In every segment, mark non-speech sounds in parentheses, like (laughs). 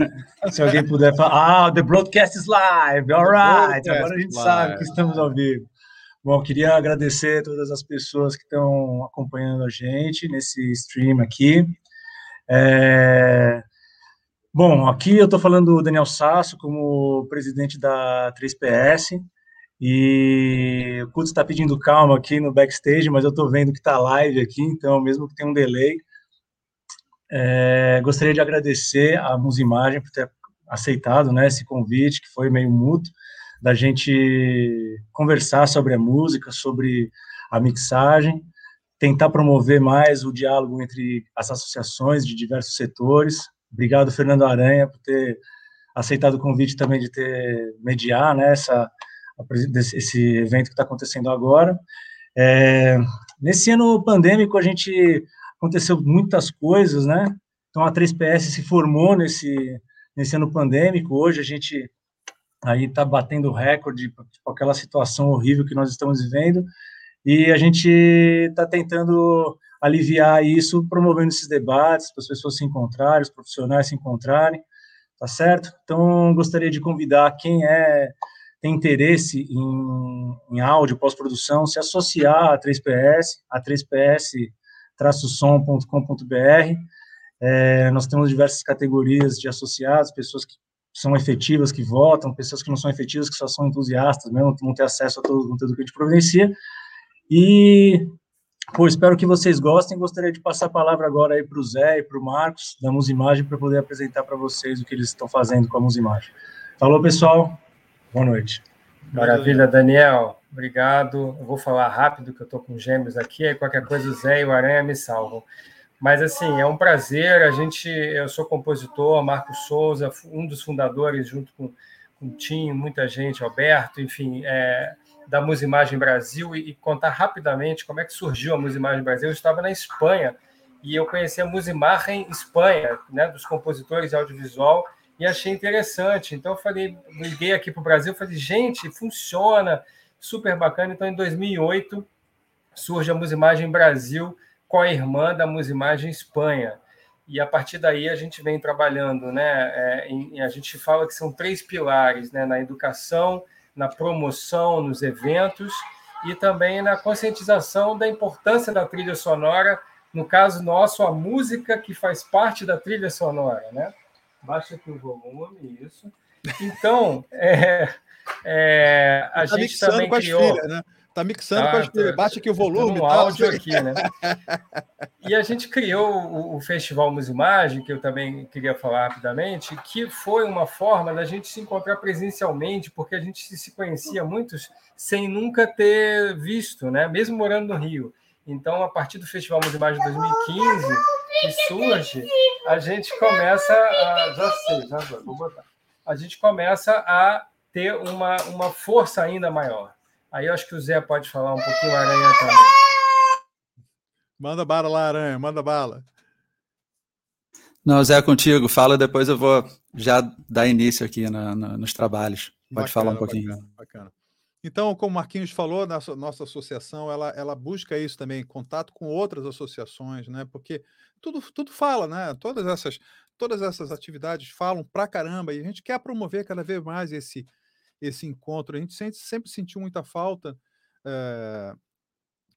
(laughs) Se alguém puder falar. Ah, the broadcast is live, alright. Agora a gente live. sabe que estamos ao vivo. Bom, queria agradecer a todas as pessoas que estão acompanhando a gente nesse stream aqui. É... Bom, aqui eu estou falando do Daniel Sasso como presidente da 3PS. E o Kutz está pedindo calma aqui no backstage, mas eu estou vendo que está live aqui, então, mesmo que tenha um delay, é, gostaria de agradecer a Musimagem por ter aceitado né, esse convite, que foi meio mútuo, da gente conversar sobre a música, sobre a mixagem, tentar promover mais o diálogo entre as associações de diversos setores. Obrigado, Fernando Aranha, por ter aceitado o convite também de ter mediar né, essa, esse evento que está acontecendo agora. É, nesse ano pandêmico, a gente aconteceu muitas coisas, né? Então, a 3PS se formou nesse, nesse ano pandêmico. Hoje, a gente aí está batendo recorde com tipo, aquela situação horrível que nós estamos vivendo. E a gente está tentando aliviar isso, promovendo esses debates, para as pessoas se encontrarem, os profissionais se encontrarem, tá certo? Então, gostaria de convidar quem é tem interesse em, em áudio, pós-produção, se associar a 3PS, a 3PS-som.com.br. É, nós temos diversas categorias de associados, pessoas que são efetivas, que votam, pessoas que não são efetivas, que só são entusiastas mesmo, que não têm acesso a todo o conteúdo que a gente providencia. E, pô, espero que vocês gostem. Gostaria de passar a palavra agora aí para o Zé e para o Marcos, da Musimagem, para poder apresentar para vocês o que eles estão fazendo com a Musimagem. Falou, pessoal. Boa noite. Maravilha, Daniel. Obrigado. Eu vou falar rápido, que eu estou com gêmeos aqui, aí qualquer coisa o Zé e o Aranha me salvam. Mas, assim, é um prazer. A gente, eu sou compositor, Marco Souza, um dos fundadores, junto com, com o Tim, muita gente, Alberto, enfim, é, da Musimagem Brasil, e, e, contar rapidamente como é que surgiu a Musimagem Brasil. Eu estava na Espanha e eu conheci a Musimagem Espanha, né, dos compositores de audiovisual, e achei interessante. Então, eu falei, liguei aqui para o Brasil, falei, gente, funciona, super bacana. Então, em 2008, surge a Musimagem Brasil com a irmã da Musimagem Espanha. E a partir daí a gente vem trabalhando, né? É, em, a gente fala que são três pilares, né? Na educação, na promoção, nos eventos e também na conscientização da importância da trilha sonora. No caso nosso, a música que faz parte da trilha sonora, né? Baixa aqui o volume, isso. Então, (laughs) é, é, a tá gente também com criou... As filhas, né? Tá mixando tá, com as tá. filhas. Baixa aqui o volume. No áudio aqui, né? (laughs) e a gente criou o, o Festival Musimagem, que eu também queria falar rapidamente, que foi uma forma da gente se encontrar presencialmente, porque a gente se conhecia muitos sem nunca ter visto, né? Mesmo morando no Rio. Então, a partir do Festival Musimagem 2015, que surge, a gente começa a. Já sei, já vou botar. A gente começa a ter uma, uma força ainda maior. Aí eu acho que o Zé pode falar um pouquinho, a Aranha também. Manda bala lá, Aranha, manda bala. Não, Zé, contigo. Fala, depois eu vou já dar início aqui na, na, nos trabalhos. Pode bacana, falar um pouquinho. Bacana, bacana. Então, como o Marquinhos falou, nossa, nossa associação ela, ela busca isso também, contato com outras associações, né? Porque tudo, tudo fala, né? Todas essas, todas essas atividades falam pra caramba e a gente quer promover cada vez mais esse, esse encontro. A gente sempre, sempre sentiu muita falta, é,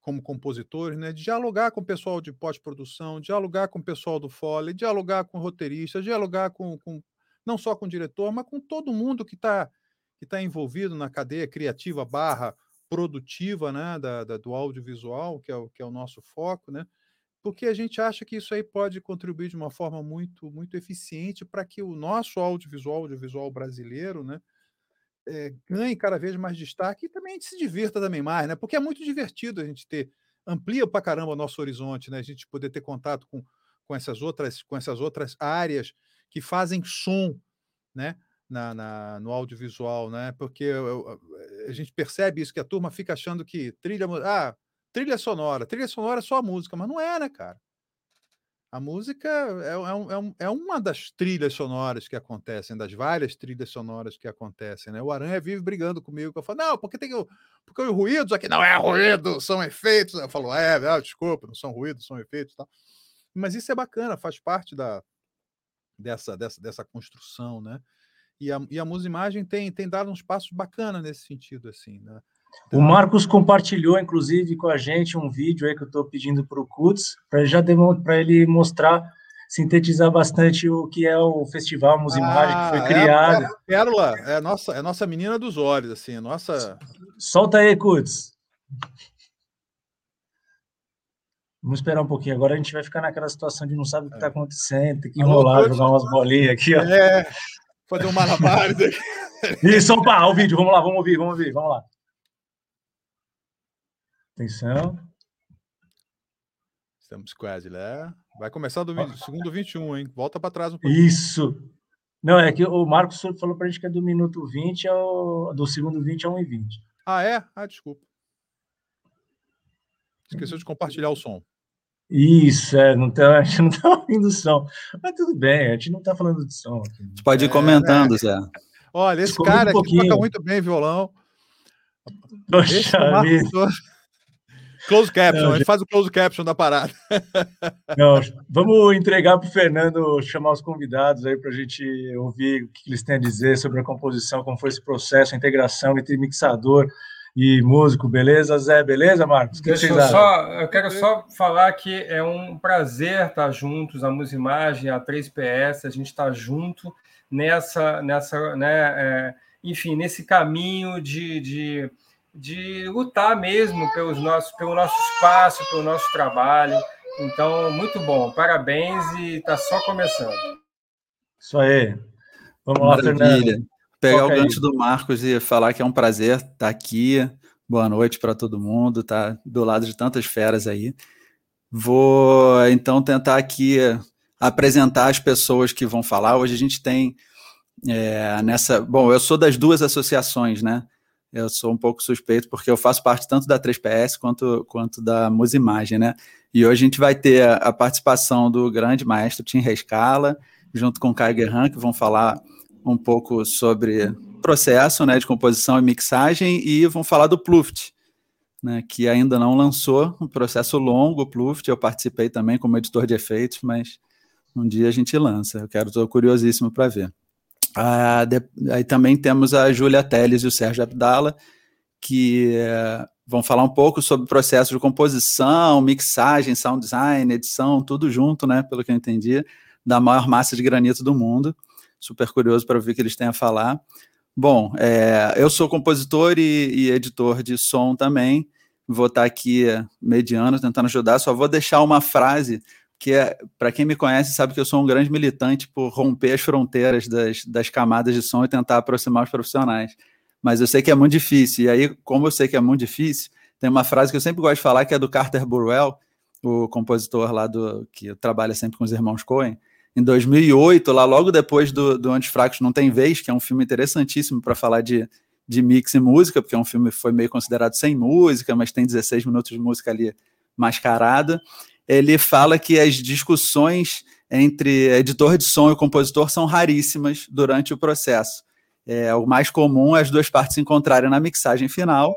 como compositores, né? De dialogar com o pessoal de pós-produção, dialogar com o pessoal do Foley, dialogar com roteiristas, dialogar com, com não só com o diretor, mas com todo mundo que está que está envolvido na cadeia criativa barra produtiva né, da, da, do audiovisual, que é, o, que é o nosso foco, né? porque a gente acha que isso aí pode contribuir de uma forma muito, muito eficiente para que o nosso audiovisual, audiovisual brasileiro, né, é, ganhe cada vez mais destaque e também a gente se divirta também mais, né? Porque é muito divertido a gente ter, amplia para caramba o nosso horizonte, né? A gente poder ter contato com, com essas outras com essas outras áreas que fazem som, né? na, na, no audiovisual, né? Porque eu, eu, a gente percebe isso, que a turma fica achando que trilha, ah, trilha sonora, trilha sonora é só a música, mas não é, né, cara? A música é, é, um, é, uma das trilhas sonoras que acontecem, das várias trilhas sonoras que acontecem, né? O Aranha vive brigando comigo, que eu falo, não, porque tem porque os ruídos aqui não é ruído, são efeitos. Eu falo, é, é desculpa, não são ruídos, são efeitos, tal. Mas isso é bacana, faz parte da, dessa, dessa, dessa construção, né? E a, e a Musimagem tem, tem dado uns passos bacanas nesse sentido, assim, né? O Marcos compartilhou, inclusive, com a gente um vídeo aí que eu estou pedindo para o Kutz, para já para ele mostrar, sintetizar bastante o que é o Festival Musimagem, ah, que foi ah, é criado. É, é, Pérola, é a nossa, é a nossa menina dos olhos, assim, nossa. Solta aí, Kutz. Vamos esperar um pouquinho. Agora a gente vai ficar naquela situação de não sabe o que está é. acontecendo, tem que enrolar, jogar umas bolinhas aqui, ó. É, fazer um malabares aqui. (laughs) Isso, opa, o vídeo, vamos lá, vamos ouvir, vamos ouvir, vamos lá. Atenção. Estamos quase lá. Vai começar do 20, segundo 21, hein? Volta para trás um pouquinho. Isso. Não, é que o Marcos falou para a gente que é do minuto 20 ao do segundo 20 a 1 e 20. Ah, é? Ah, desculpa. Esqueceu de compartilhar o som. Isso, é, não tá, a gente não está (laughs) ouvindo o som. Mas tudo bem, a gente não está falando de som. Aqui. Pode ir comentando, é, Zé. Olha, esse cara um aqui toca muito bem violão. Poxa Close caption, não, a gente faz o close caption da parada. (laughs) Não, vamos entregar para o Fernando chamar os convidados aí para a gente ouvir o que eles têm a dizer sobre a composição, como foi esse processo, a integração entre mixador e músico, beleza, Zé? Beleza, Marcos? Que Deixa eu só, eu quero só falar que é um prazer estar juntos, a Musimagem, a 3PS, a gente está junto nessa, nessa, né, é, enfim, nesse caminho de, de de lutar mesmo pelos nossos, pelo nosso espaço, pelo nosso trabalho. Então, muito bom, parabéns e está só começando. Isso aí. Vamos Maravilha. lá, Fernando. Pegar Toca o gancho do Marcos e falar que é um prazer estar aqui. Boa noite para todo mundo, tá do lado de tantas feras aí. Vou então tentar aqui apresentar as pessoas que vão falar. Hoje a gente tem é, nessa. Bom, eu sou das duas associações, né? Eu sou um pouco suspeito porque eu faço parte tanto da 3PS quanto, quanto da Musimagem, né? E hoje a gente vai ter a, a participação do grande maestro Tim Rescala, junto com o Kai Guerran, que vão falar um pouco sobre processo né, de composição e mixagem, e vão falar do Pluft, né, que ainda não lançou, um processo longo, o Pluft, eu participei também como editor de efeitos, mas um dia a gente lança, eu quero, estou curiosíssimo para ver. Ah, de, aí também temos a Júlia Teles e o Sérgio Abdala, que é, vão falar um pouco sobre o processo de composição, mixagem, sound design, edição, tudo junto, né, pelo que eu entendi, da maior massa de granito do mundo. Super curioso para ver o que eles têm a falar. Bom, é, eu sou compositor e, e, editor de som também. Vou estar aqui mediano, tentando ajudar. Só vou deixar uma frase que é, para quem me conhece sabe que eu sou um grande militante por romper as fronteiras das, das camadas de som e tentar aproximar os profissionais. Mas eu sei que é muito difícil, e aí, como eu sei que é muito difícil, tem uma frase que eu sempre gosto de falar, que é do Carter Burwell, o compositor lá do que trabalha sempre com os irmãos Coen. Em 2008, lá logo depois do, do Antes Fracos Não Tem Vez, que é um filme interessantíssimo para falar de, de mix e música, porque é um filme que foi meio considerado sem música, mas tem 16 minutos de música ali mascarada ele fala que as discussões entre editor de som e compositor são raríssimas durante o processo. É, o mais comum é as duas partes se encontrarem na mixagem final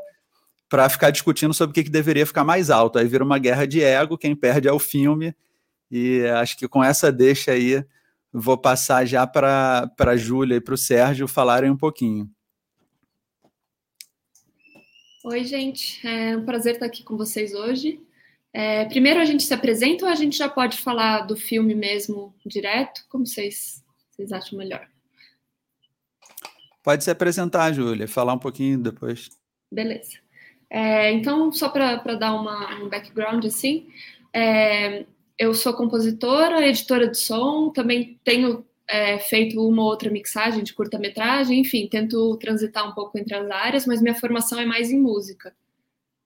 para ficar discutindo sobre o que, que deveria ficar mais alto. Aí vira uma guerra de ego, quem perde é o filme. E acho que com essa deixa aí, vou passar já para a Júlia e para o Sérgio falarem um pouquinho. Oi, gente. É um prazer estar aqui com vocês hoje. É, primeiro a gente se apresenta ou a gente já pode falar do filme mesmo direto? Como vocês, vocês acham melhor? Pode se apresentar, Júlia, falar um pouquinho depois. Beleza. É, então, só para dar uma, um background assim, é, eu sou compositora, editora de som, também tenho é, feito uma ou outra mixagem de curta-metragem, enfim, tento transitar um pouco entre as áreas, mas minha formação é mais em música.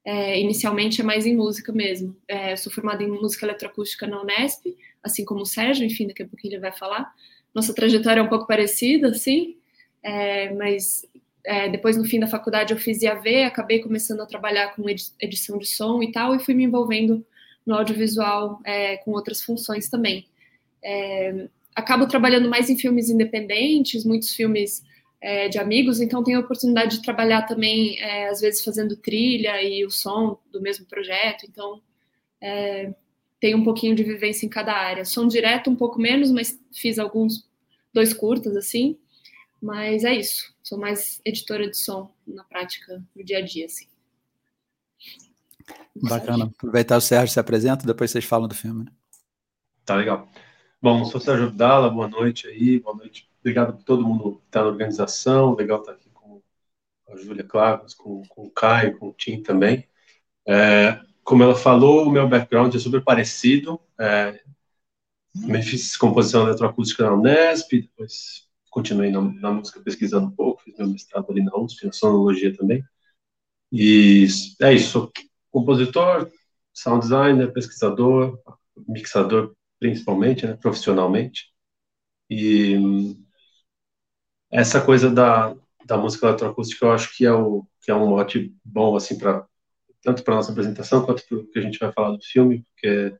É, inicialmente é mais em música mesmo. É, sou formada em música eletroacústica na Unesp, assim como o Sérgio, enfim, daqui a pouquinho ele vai falar. Nossa trajetória é um pouco parecida, assim, é, mas é, depois no fim da faculdade eu fiz IAV, acabei começando a trabalhar com edição de som e tal, e fui me envolvendo no audiovisual é, com outras funções também. É, acabo trabalhando mais em filmes independentes, muitos filmes é, de amigos, então tenho a oportunidade de trabalhar também, é, às vezes, fazendo trilha e o som do mesmo projeto, então é, tenho um pouquinho de vivência em cada área. Som direto, um pouco menos, mas fiz alguns dois curtas, assim. Mas é isso. Sou mais editora de som na prática, no dia a dia, assim. Bacana. Aproveitar o Sérgio se apresenta, depois vocês falam do filme. Né? Tá legal. Bom, sou Sérgio Abdala, boa noite aí, boa noite. Obrigado por todo mundo que está na organização, legal estar aqui com a Júlia Clavos, com, com o Caio, com o Tim também. É, como ela falou, o meu background é super parecido. É, também fiz composição eletroacústica na Unesp, depois continuei na, na, música pesquisando um pouco, fiz meu mestrado ali na USP, na sonologia também. E é isso, sou compositor, sound designer, pesquisador, mixador principalmente, né, profissionalmente. E essa coisa da, da música eletroacústica eu acho que é, o, que é um mote bom assim para tanto para nossa apresentação quanto para o que a gente vai falar do filme, porque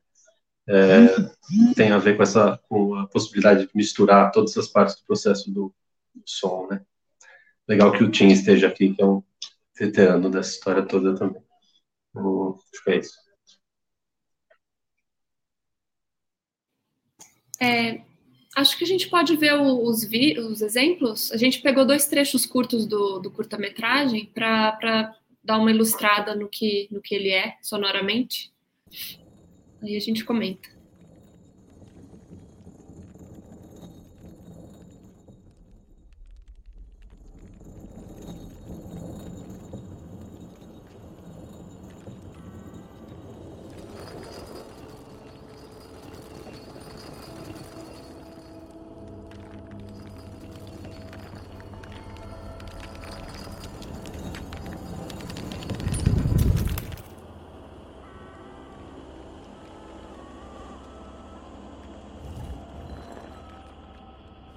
é, tem a ver com essa com a possibilidade de misturar todas as partes do processo do, do som, né? Legal que o Tim esteja aqui, que é um veterano dessa história toda também. Então, acho que é isso. É, acho que a gente pode ver os, os exemplos. A gente pegou dois trechos curtos do, do curta-metragem para dar uma ilustrada no que, no que ele é sonoramente. Aí a gente comenta.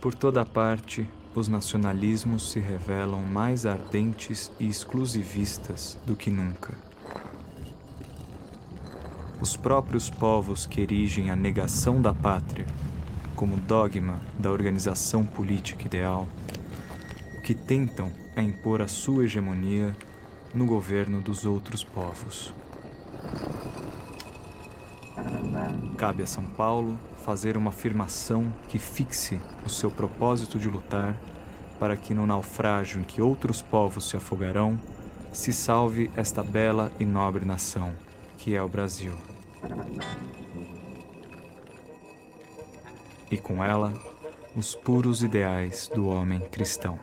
Por toda parte, os nacionalismos se revelam mais ardentes e exclusivistas do que nunca. Os próprios povos que erigem a negação da pátria como dogma da organização política ideal, que tentam é impor a sua hegemonia no governo dos outros povos. Cabe a São Paulo fazer uma afirmação que fixe o seu propósito de lutar para que no naufrágio em que outros povos se afogarão, se salve esta bela e nobre nação, que é o Brasil. E com ela, os puros ideais do homem cristão.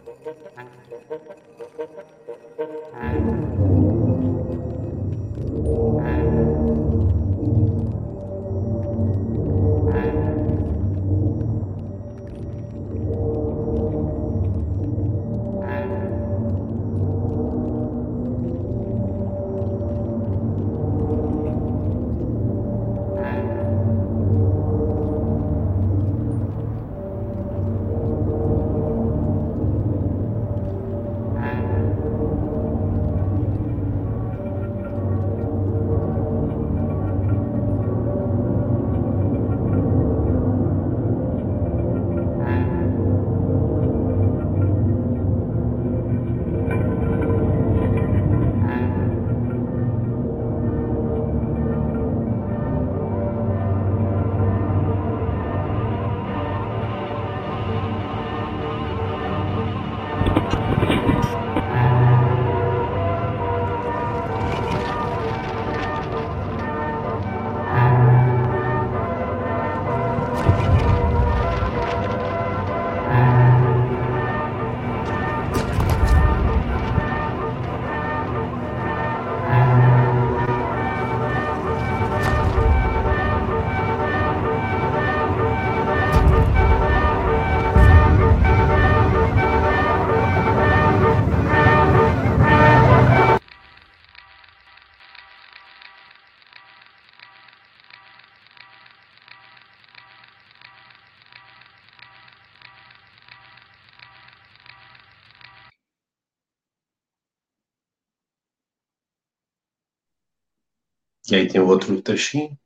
E aí tem o outro trechinho.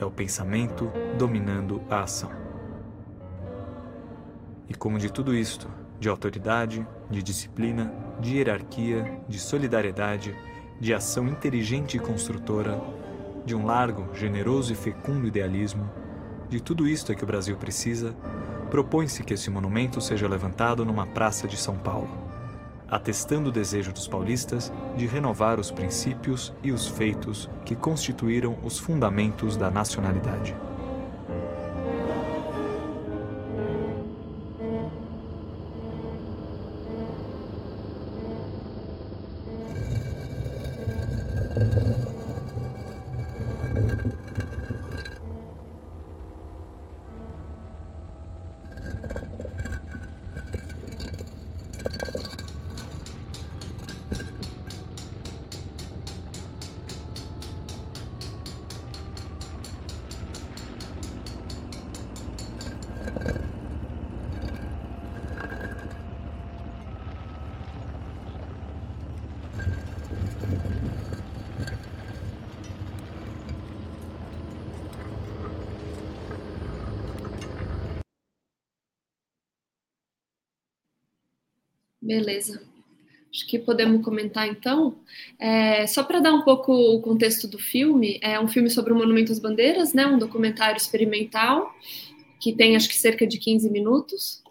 É o pensamento dominando a ação. E como de tudo isto, de autoridade, de disciplina, de hierarquia, de solidariedade de ação inteligente e construtora, de um largo, generoso e fecundo idealismo, de tudo isto é que o Brasil precisa, propõe-se que esse monumento seja levantado numa praça de São Paulo, atestando o desejo dos paulistas de renovar os princípios e os feitos que constituíram os fundamentos da nacionalidade. Beleza. Acho que podemos comentar então. É, só para dar um pouco o contexto do filme, é um filme sobre o Monumento às Bandeiras, né? Um documentário experimental que tem acho que cerca de 15 minutos.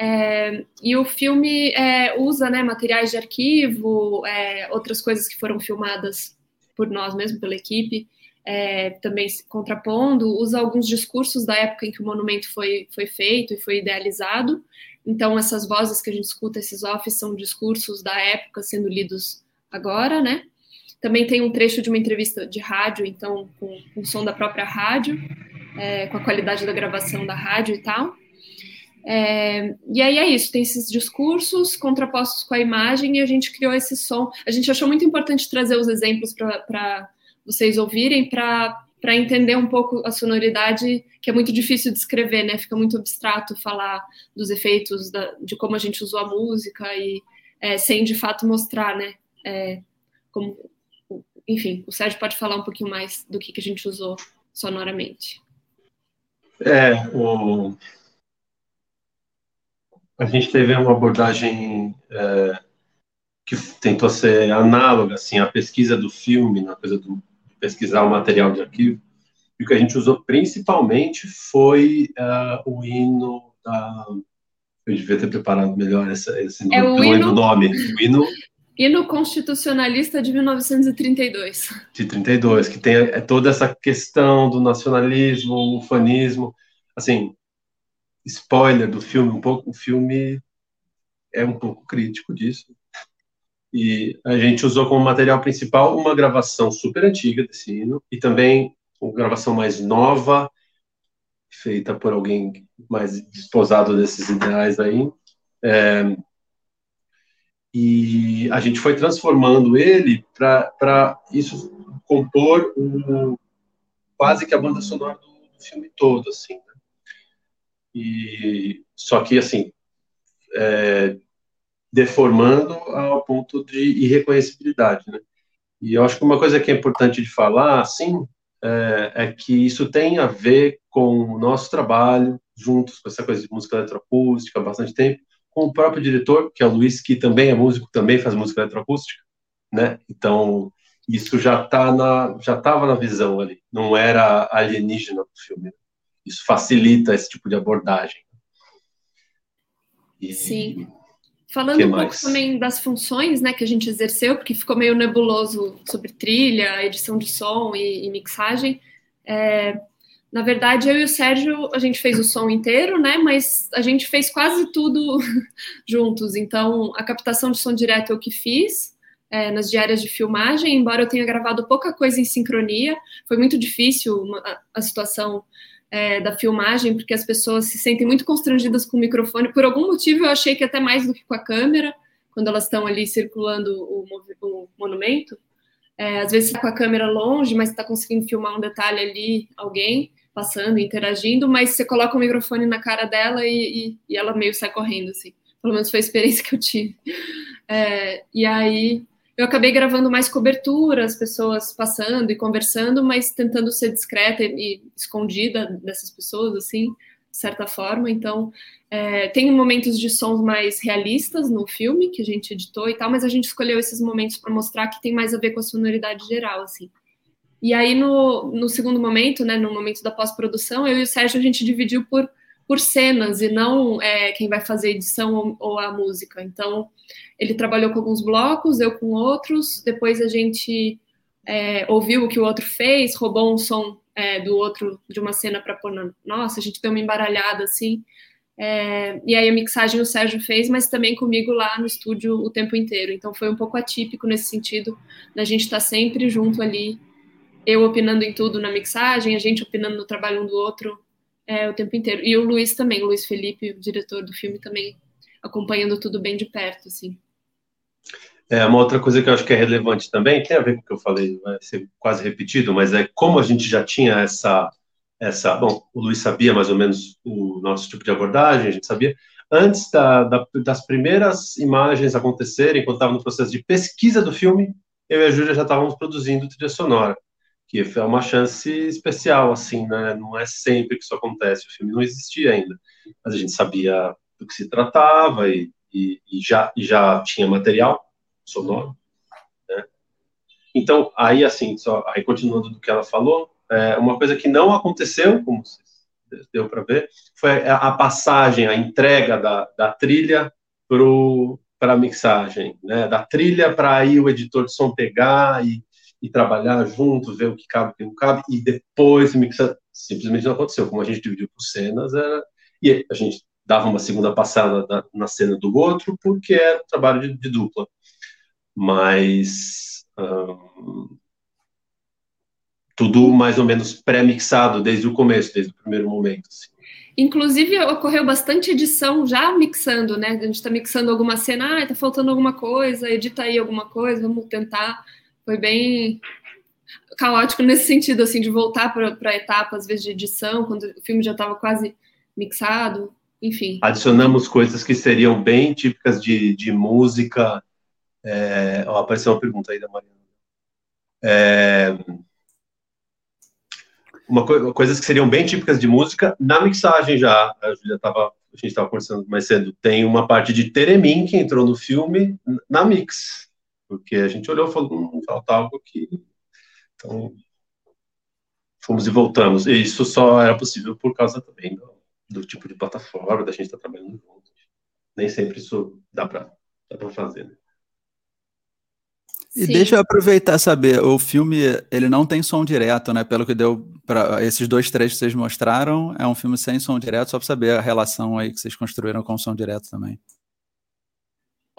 É, e o filme é, usa né, materiais de arquivo, é, outras coisas que foram filmadas por nós mesmo, pela equipe, é, também se contrapondo, usa alguns discursos da época em que o monumento foi, foi feito e foi idealizado, então, essas vozes que a gente escuta, esses offs, são discursos da época sendo lidos agora, né? Também tem um trecho de uma entrevista de rádio, então, com, com o som da própria rádio, é, com a qualidade da gravação da rádio e tal. É, e aí é isso, tem esses discursos contrapostos com a imagem e a gente criou esse som. A gente achou muito importante trazer os exemplos para vocês ouvirem, para para entender um pouco a sonoridade, que é muito difícil de escrever, né? Fica muito abstrato falar dos efeitos, da, de como a gente usou a música e é, sem de fato mostrar, né? É, como, enfim, o Sérgio pode falar um pouquinho mais do que, que a gente usou sonoramente. É, o... a gente teve uma abordagem é, que tentou ser análoga, assim, à pesquisa do filme, na coisa do pesquisar o material de arquivo, e o que a gente usou principalmente foi uh, o hino da. Eu devia ter preparado melhor essa, esse é o hino, nome. O hino. Hino constitucionalista de 1932. De 32, que tem é toda essa questão do nacionalismo, ufanismo. Assim, spoiler do filme, um pouco, o filme é um pouco crítico disso. E a gente usou como material principal uma gravação super antiga desse hino e também uma gravação mais nova, feita por alguém mais desposado desses ideais aí. É, e a gente foi transformando ele para isso compor o, quase que a banda sonora do, do filme todo, assim. Né? E só que assim é, deformando ao ponto de irreconhecibilidade, né? E eu acho que uma coisa que é importante de falar, sim, é, é, que isso tem a ver com o nosso trabalho, juntos com essa coisa de música eletroacústica há bastante tempo, com o próprio diretor, que é o Luiz, que também é músico, também faz música eletroacústica, né? Então, isso já tá na já estava na visão ali, não era alienígena do filme. Né? Isso facilita esse tipo de abordagem. E, Sim. Falando um pouco também das funções né, que a gente exerceu, porque ficou meio nebuloso sobre trilha, edição de som e, e mixagem. É, na verdade, eu e o Sérgio, a gente fez o som inteiro, né? Mas a gente fez quase tudo (laughs) juntos. Então, a captação de som direto eu que fiz é, nas diárias de filmagem, embora eu tenha gravado pouca coisa em sincronia. Foi muito difícil uma, a situação é, da filmagem, porque as pessoas se sentem muito constrangidas com o microfone. Por algum motivo, eu achei que até mais do que com a câmera, quando elas estão ali circulando o, o monumento. É, às vezes está com a câmera longe, mas está conseguindo filmar um detalhe ali, alguém passando, interagindo, mas você coloca o microfone na cara dela e, e, e ela meio sai correndo, assim. Pelo menos foi a experiência que eu tive. É, e aí eu acabei gravando mais cobertura, as pessoas passando e conversando, mas tentando ser discreta e, escondida dessas pessoas, assim, de certa forma. Então, é, tem momentos de sons mais realistas no filme que a gente editou e tal, mas a gente escolheu esses momentos para mostrar que tem mais a ver com a sonoridade geral, assim. E aí, no, no segundo momento, né, no momento da pós-produção, eu e o Sérgio, a gente dividiu por, por cenas e não é, quem vai fazer a edição ou, ou, a música. Então, ele trabalhou com alguns blocos, eu com outros, depois a gente é, ouviu o que o outro fez, roubou um som é, do outro, de uma cena para pôr na nossa, a gente deu uma embaralhada, assim, é, e aí a mixagem o Sérgio fez, mas também comigo lá no estúdio o tempo inteiro. Então foi um pouco atípico nesse sentido, da gente estar tá sempre junto ali eu opinando em tudo na mixagem, a gente opinando no trabalho um do outro é, o tempo inteiro. E o Luiz também, o Luiz Felipe, o diretor do filme, também acompanhando tudo bem de perto, assim. É, uma outra coisa que eu acho que é relevante também, tem a ver com o que eu falei, vai ser quase repetido, mas é como a gente já tinha essa, essa, bom, o Luiz sabia mais ou menos o nosso tipo de abordagem, a gente sabia, antes da, da, das primeiras imagens acontecerem, quando estava no processo de pesquisa do filme, eu e a Júlia já estávamos produzindo trilha sonora que é uma chance especial, assim, né? Não é sempre que isso acontece. O filme não existia ainda, mas a gente sabia do que se tratava e, e, e já, já tinha material sonoro, né? Então, aí, assim, só, aí continuando do que ela falou, é, uma coisa que não aconteceu, como deu para ver, foi a passagem, a entrega da, da trilha para a mixagem, né? Da trilha para aí o editor de som pegar e e trabalhar junto, ver o que cabe, o que não cabe, e depois mixar. Simplesmente não aconteceu. Como a gente dividiu por cenas, era... e a gente dava uma segunda passada na, na cena do outro, porque era trabalho de, de dupla. Mas. Tudo mais ou menos pré-mixado desde o começo, desde o primeiro momento. Assim. Inclusive, ocorreu bastante edição já mixando, né? A gente está mixando alguma cena, ah, tá faltando alguma coisa, edita aí alguma coisa, vamos tentar foi bem caótico nesse sentido, assim, de voltar para a etapa, às vezes, de edição, quando o filme já estava quase mixado, enfim. Adicionamos coisas que seriam bem típicas de, de música. É... Oh, apareceu uma pergunta aí da Mariana. É... Uma co coisas que seriam bem típicas de música na mixagem já. A Julia estava, a gente estava conversando mais cedo. Tem uma parte de Teremin que entrou no filme na mix porque a gente olhou e falou, hum, falta algo aqui. Então, fomos e voltamos. E isso só era possível por causa também do, do tipo de plataforma, da gente estar tá trabalhando junto. Nem sempre isso dá para dá fazer, né? E Sim. deixa eu aproveitar saber, o filme ele não tem som direto, né? Pelo que deu para esses dois trechos que vocês mostraram, é um filme sem som direto, só para saber a relação aí que vocês construíram com o som direto também.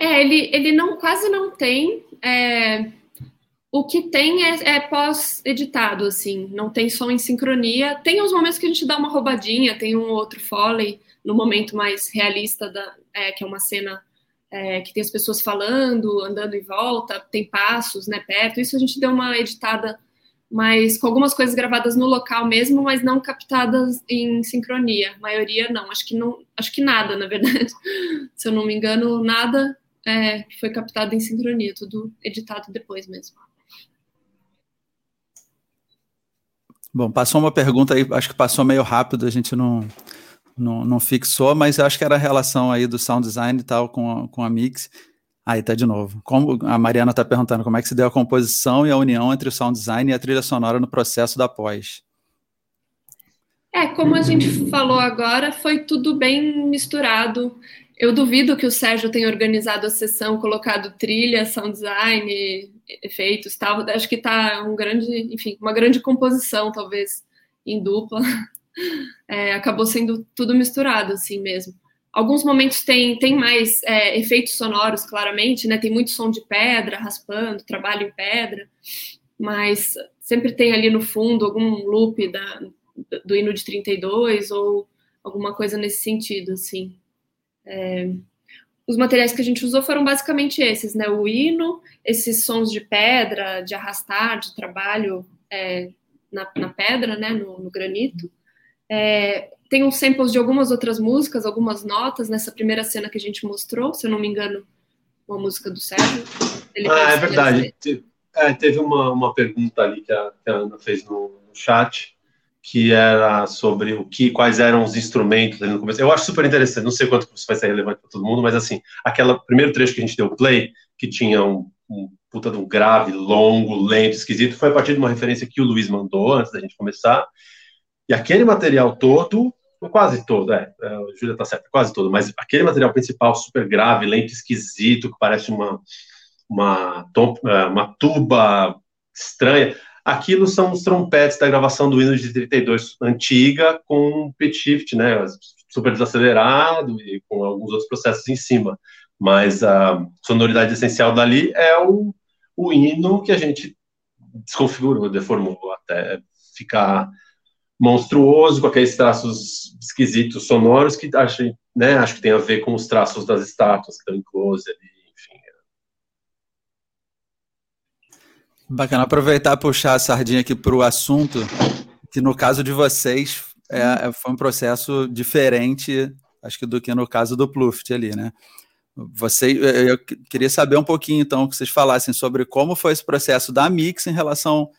É, ele, ele não quase não tem. É, o que tem é, é pós-editado, assim, não tem som em sincronia. Tem os momentos que a gente dá uma roubadinha, tem um outro foley no momento mais realista, da, é, que é uma cena é, que tem as pessoas falando, andando em volta, tem passos né, perto. Isso a gente deu uma editada, mas com algumas coisas gravadas no local mesmo, mas não captadas em sincronia. A maioria não, acho que não, acho que nada, na verdade. (laughs) Se eu não me engano, nada é, foi captado em sincronia, tudo editado depois mesmo. Bom, passou uma pergunta aí, acho que passou meio rápido, a gente não, não, não fixou, mas acho que era a relação aí do sound design e tal com a, com a mix. Aí tá de novo. Como a Mariana está perguntando como é que se deu a composição e a união entre o sound design e a trilha sonora no processo da pós. É, como a gente falou agora, foi tudo bem misturado. Eu duvido que o Sérgio tenha organizado a sessão, colocado trilha, sound design, efeitos, tal. Acho que está um grande, enfim, uma grande composição, talvez em dupla. (laughs) É, acabou sendo tudo misturado, assim mesmo. Alguns momentos tem, tem mais é, efeitos sonoros, claramente, né? Tem muito som de pedra raspando, trabalho em pedra, mas sempre tem ali no fundo algum loop da, do hino de 32 ou alguma coisa nesse sentido, assim. É, os materiais que a gente usou foram basicamente esses, né? O hino, esses sons de pedra, de arrastar, de trabalho é, na, na, pedra, né? No, no granito. É, tem uns samples de algumas outras músicas, algumas notas nessa primeira cena que a gente mostrou, se eu não me engano, uma música do Sérgio. Ah, é verdade. É, teve uma, uma pergunta ali que a, que a Ana fez no, no chat que era sobre o que, quais eram os instrumentos ali no começo. Eu acho super interessante, não sei quanto isso vai ser relevante para todo mundo, mas assim, aquele primeiro trecho que a gente deu play, que tinha um, um puta de um grave, longo, lento, esquisito, foi a partir de uma referência que o Luiz mandou antes da gente começar. E aquele material todo, quase todo, é, é a Júlia tá certa, quase todo, mas aquele material principal super grave, lento, esquisito, que parece uma, uma, é, uma tuba estranha, Aquilo são os trompetes da gravação do Windows de 32 antiga com pitch shift, né, super desacelerado e com alguns outros processos em cima. Mas a sonoridade essencial dali é o, o hino que a gente desconfigurou, deformou até ficar monstruoso com aqueles traços esquisitos sonoros que acho, né, acho que tem a ver com os traços das estátuas que estão em close ali Bacana aproveitar e puxar a sardinha aqui para o assunto, que no caso de vocês é, é, foi um processo diferente, acho que do que no caso do Pluft ali, né? Você, eu queria saber um pouquinho, então, que vocês falassem sobre como foi esse processo da Mix em relação.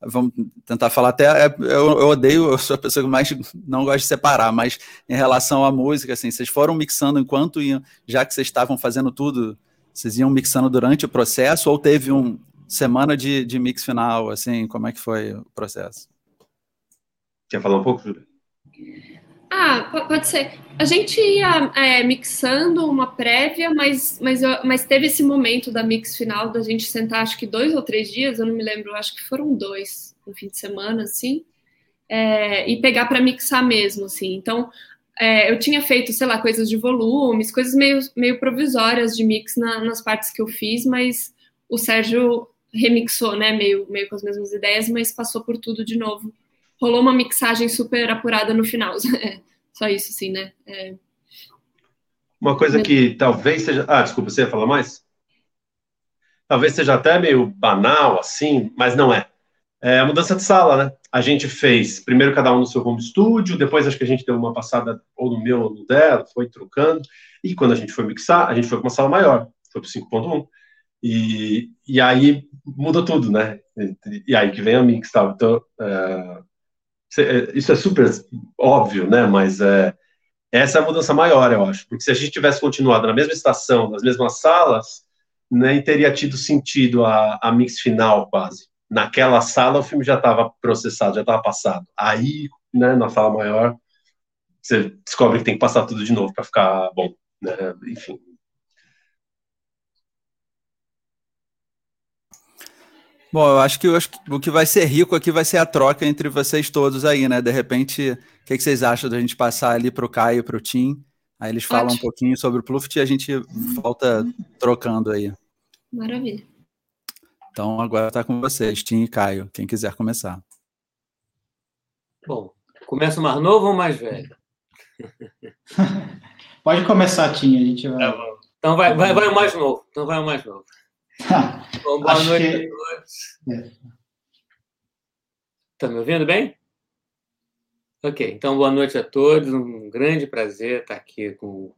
Vamos tentar falar até. É, eu, eu odeio, eu sou a pessoa que mais não gosta de separar, mas em relação à música, assim, vocês foram mixando enquanto iam, já que vocês estavam fazendo tudo, vocês iam mixando durante o processo, ou teve um, semana de, de mix final, assim, como é que foi o processo? Quer falar um pouco, Júlia? Ah, pode ser. A gente ia é, mixando uma prévia, mas, mas, mas teve esse momento da mix final da gente sentar, acho que dois ou três dias, eu não me lembro, acho que foram dois no fim de semana, assim, é, e pegar para mixar mesmo, assim. Então, é, eu tinha feito, sei lá, coisas de volumes, coisas meio, meio provisórias de mix na, nas partes que eu fiz, mas o Sérgio remixou, né, meio, meio com as mesmas ideias, mas passou por tudo de novo. Rolou uma mixagem super apurada no final. (laughs) É, só isso, sim, né? É... Uma coisa que talvez seja. Ah, desculpa, você ia falar mais? Talvez seja até meio banal, assim, mas não é. É a mudança de sala, né? A gente fez primeiro cada um no seu home studio, depois acho que a gente deu uma passada ou no meu ou no dela, foi trocando. E quando a gente foi mixar, a gente foi para uma sala maior, foi para 5.1. E, e aí muda tudo, né? E, e aí que vem a mix, tal. Então, é, é, isso é super óbvio, né? Mas é, essa é a mudança maior, eu acho. Porque se a gente tivesse continuado na mesma estação, nas mesmas salas, nem teria tido sentido a, a mix final, quase. Naquela sala, o filme já estava processado, já estava passado. Aí, né, na sala maior, você descobre que tem que passar tudo de novo para ficar bom. Né? Enfim, Bom, eu acho que, eu acho que o que vai ser rico aqui vai ser a troca entre vocês todos aí, né? De repente, o que, que vocês acham da gente passar ali para o Caio e para o Tim? Aí eles falam Pode. um pouquinho sobre o Pluft e a gente volta trocando aí. Maravilha. Então agora está com vocês, Tim e Caio, quem quiser começar. Bom, começa mais novo ou mais velho? (laughs) Pode começar, Tim, a gente vai. Tá então vai, vai, vai o mais novo. Então vai o mais novo. Bom, (laughs) boa noite que... a todos. É. me ouvindo bem? Ok, então boa noite a todos. Um grande prazer estar aqui com,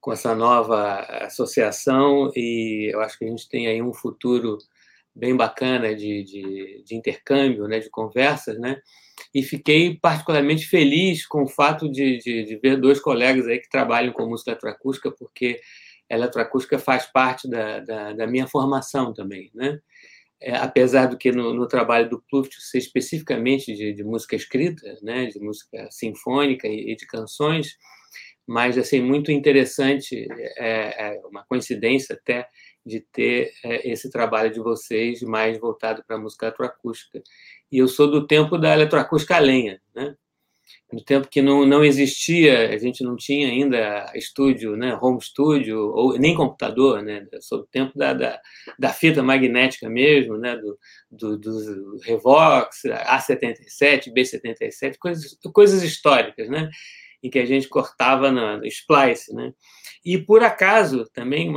com essa nova associação e eu acho que a gente tem aí um futuro bem bacana de, de, de intercâmbio, né, de conversas, né? E fiquei particularmente feliz com o fato de, de, de ver dois colegas aí que trabalham com música eletroacústica, porque eletroacústica faz parte da, da, da minha formação também, né? É, apesar do que no, no, trabalho do Pluft ser especificamente de, de, música escrita, né, de música sinfônica e, e de canções, mas assim muito interessante, é, é, uma coincidência até de ter é, esse trabalho de vocês mais voltado para a música eletroacústica. E eu sou do tempo da eletroacústica lenha, né? No tempo que não, não existia, a gente não tinha ainda estúdio, né, home studio, ou nem computador, né, sob o tempo da, da, da, fita magnética mesmo, né, do, do, do Revox, A77, B77, coisas, coisas históricas, né, em que a gente cortava no, no splice, né, e por acaso também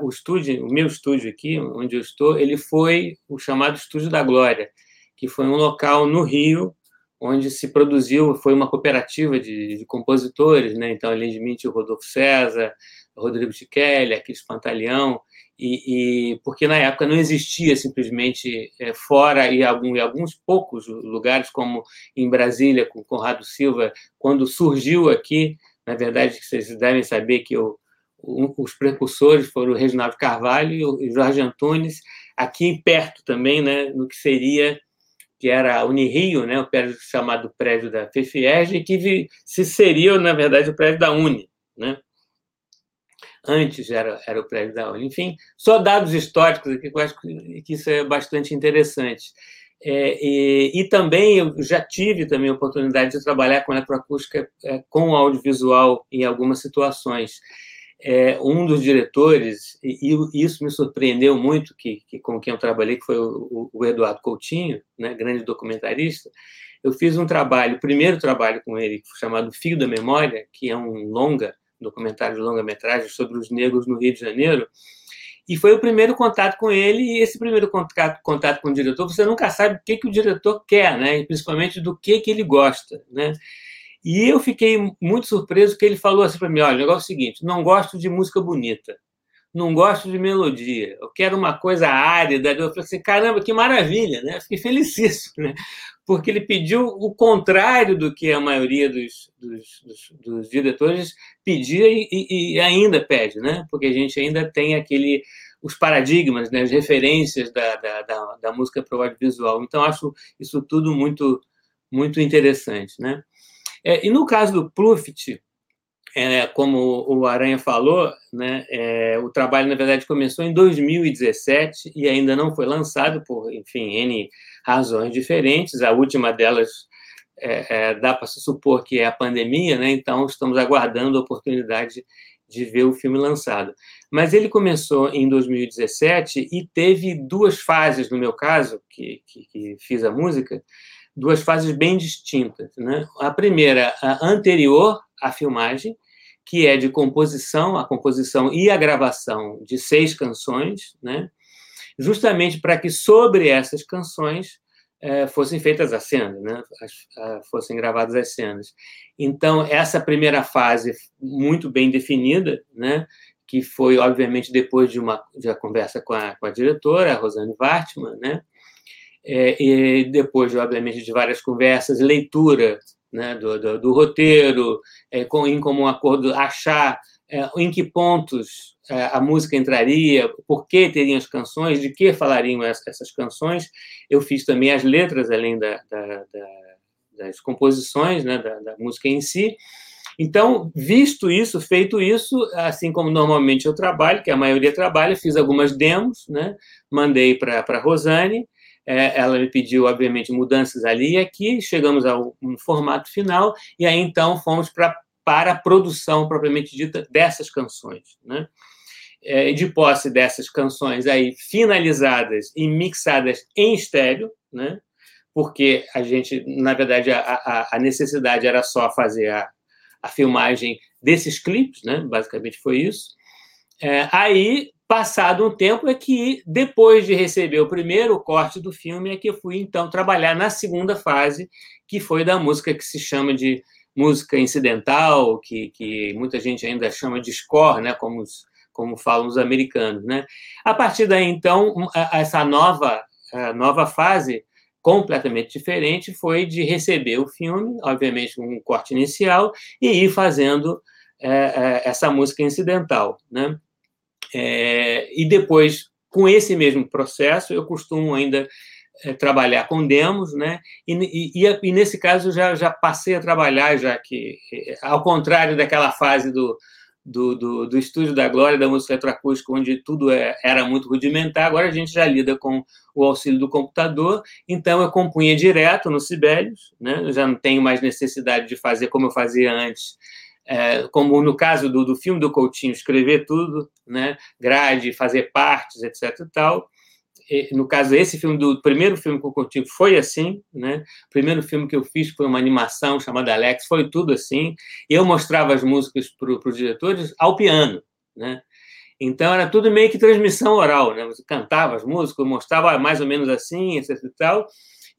o estúdio, o meu estúdio aqui, onde eu estou, ele foi o chamado Estúdio da Glória, que foi um local no Rio onde se produziu, foi uma cooperativa de, de compositores, né? Então, além de mim, tinha o Rodolfo César, Rodrigo Tiquelli, Aquiles Pantaleão, e, e, porque na época não existia simplesmente é, fora e em alguns poucos lugares, como em Brasília, com Conrado Silva, quando surgiu aqui, na verdade, vocês devem saber que eu, os precursores foram o Reginaldo Carvalho e o Jorge Antunes, aqui perto também, né, no que seria que era a Unirio, né, o prédio chamado prédio da FEFIERG, que se seria, na verdade, o prédio da Uni, né? Antes era, era o prédio da Uni. Enfim, só dados históricos aqui, que eu acho que isso é bastante interessante. É, e, e, também eu já tive também a oportunidade de trabalhar com eletroacústica é, com audiovisual em algumas situações é, um dos diretores, e, e, isso me surpreendeu muito, que, que, com quem eu trabalhei, que foi o, o, Eduardo Coutinho, né, grande documentarista, eu fiz um trabalho, o primeiro trabalho com ele, chamado Fio da Memória, que é um longa, documentário de longa-metragem sobre os negros no Rio de Janeiro, e foi o primeiro contato com ele, e esse primeiro contato, contato com o diretor, você nunca sabe o que, que o diretor quer, né? E principalmente do que, que ele gosta, né? E eu fiquei muito surpreso que ele falou assim para mim: olha, o negócio é o seguinte, não gosto de música bonita, não gosto de melodia, eu quero uma coisa árida. Eu falei assim: caramba, que maravilha, né? Fiquei felicíssimo, né? Porque ele pediu o contrário do que a maioria dos, dos, dos, dos diretores pedia e, e, ainda pede, né? Porque a gente ainda tem aquele os paradigmas, né, as referências da, da, da, da música para o audiovisual. Então, acho isso tudo muito, muito interessante, né? É, e no caso do Pluft, é, como o Aranha falou, né, é, o trabalho, na verdade, começou em 2017 e ainda não foi lançado por, enfim, N razões diferentes. A última delas é, é, dá para se supor que é a pandemia, né, então estamos aguardando a oportunidade de ver o filme lançado. Mas ele começou em 2017 e teve duas fases, no meu caso, que, que, que fiz a música, duas fases bem distintas. Né? A primeira, a anterior à filmagem, que é de composição, a composição e a gravação de seis canções, né? justamente para que sobre essas canções é, fossem feitas as cenas, né? Fossem gravadas as cenas. Então, essa primeira fase, muito bem definida, né? que foi, obviamente, depois de uma, de uma conversa com a, com a diretora, a Rosane Wartman, né? É, e depois, obviamente, de várias conversas, leitura né, do, do, do, roteiro, é, com, em comum acordo, achar é, em que pontos é, a música entraria, por que teriam as canções, de que falariam essas canções. Eu fiz também as letras, além da, da, da, das composições, né, da, música em si. Então, visto isso, feito isso, assim como normalmente eu trabalho, que a maioria trabalha, fiz algumas demos, né, mandei para a Rosane, é, ela me pediu, obviamente, mudanças ali e aqui, chegamos a um formato final, e aí então fomos pra, para a produção propriamente dita dessas canções. Né? É, de posse dessas canções aí finalizadas e mixadas em estéreo, né? porque a gente, na verdade, a, a, a necessidade era só fazer a, a filmagem desses clipes, né? basicamente foi isso. É, aí Passado um tempo é que, depois de receber o primeiro corte do filme, é que eu fui, então, trabalhar na segunda fase, que foi da música que se chama de música incidental, que, que muita gente ainda chama de score, né, como, os, como falam os americanos. Né? A partir daí, então, essa nova, nova fase, completamente diferente, foi de receber o filme, obviamente um corte inicial, e ir fazendo é, é, essa música incidental. Né? É, e depois, com esse mesmo processo, eu costumo ainda é, trabalhar com demos, né? E, e, e, nesse caso já, já passei a trabalhar, já que, é, ao contrário daquela fase do, do, do, do estúdio da Glória, da música eletroacústica, onde tudo é, era muito rudimentar, agora a gente já lida com o auxílio do computador, então eu compunha direto no Sibelius, né? Eu já não tenho mais necessidade de fazer como eu fazia antes, é, como no caso do, do filme do Coutinho, escrever tudo, né, grade, fazer partes, etc. E tal. E, no caso, esse filme, do primeiro filme com o Coutinho, foi assim. Né? O primeiro filme que eu fiz foi uma animação chamada Alex, foi tudo assim. Eu mostrava as músicas para os diretores ao piano. Né? Então, era tudo meio que transmissão oral. Né? Você cantava as músicas, mostrava mais ou menos assim, etc. E tal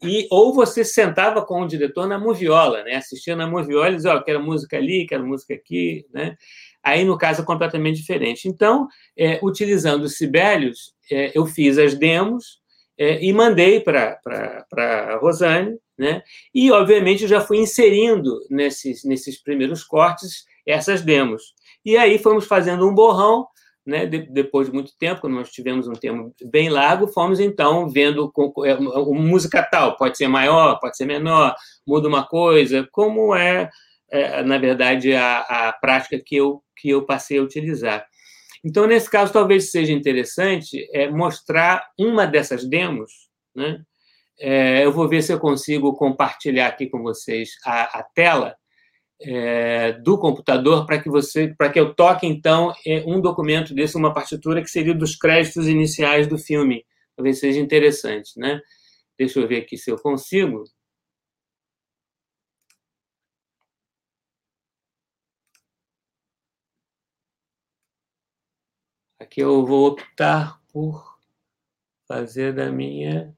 e ou você sentava com o diretor na moviola, né? Assistia na moviola e dizia, oh, quero música ali, quero música aqui, né? Aí, no caso, é completamente diferente. Então, é, utilizando os Sibelius, é, eu fiz as demos é, e mandei para a Rosane, né? e, obviamente, já fui inserindo nesses, nesses primeiros cortes essas demos. E aí fomos fazendo um borrão, né? De, depois de muito tempo, quando nós tivemos um tempo bem largo, fomos então vendo com, é, música tal, pode ser maior, pode ser menor, muda uma coisa, como é, é na verdade, a, a prática que eu, que eu passei a utilizar. Então, nesse caso, talvez seja interessante é, mostrar uma dessas demos, né? É, eu vou ver se eu consigo compartilhar aqui com vocês a, a tela é, do computador para que você, para que eu toque então é, um documento desse, uma partitura que seria dos créditos iniciais do filme. Talvez seja interessante, né? Deixa eu ver aqui se eu consigo. Aqui eu vou optar por fazer da minha.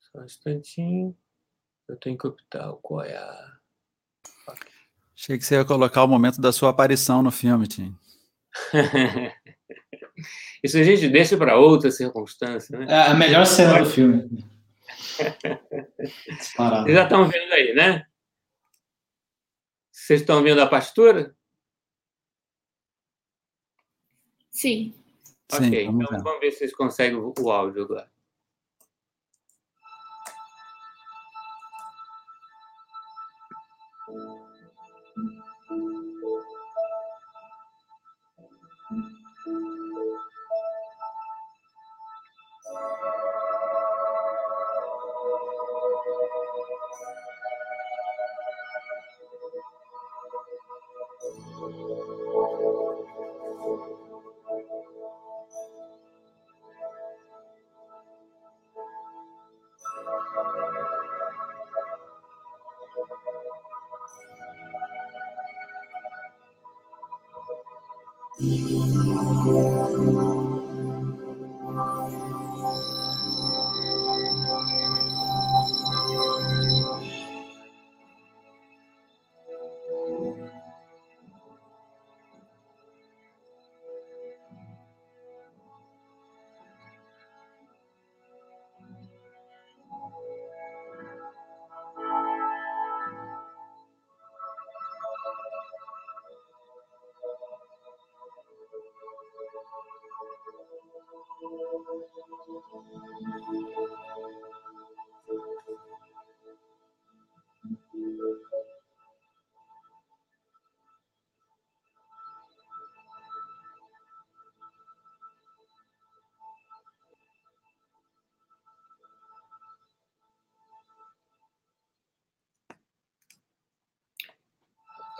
Só um instantinho. Eu tenho que optar qual é a. Achei que você ia colocar o momento da sua aparição no filme, Tim. (laughs) Isso a gente deixa para outra circunstância, né? É a melhor cena do filme. (laughs) Vocês já estão vendo aí, né? Vocês estão vendo a partitura? Sim. Ok, Sim, vamos então ver. vamos ver se vocês conseguem o áudio agora. Música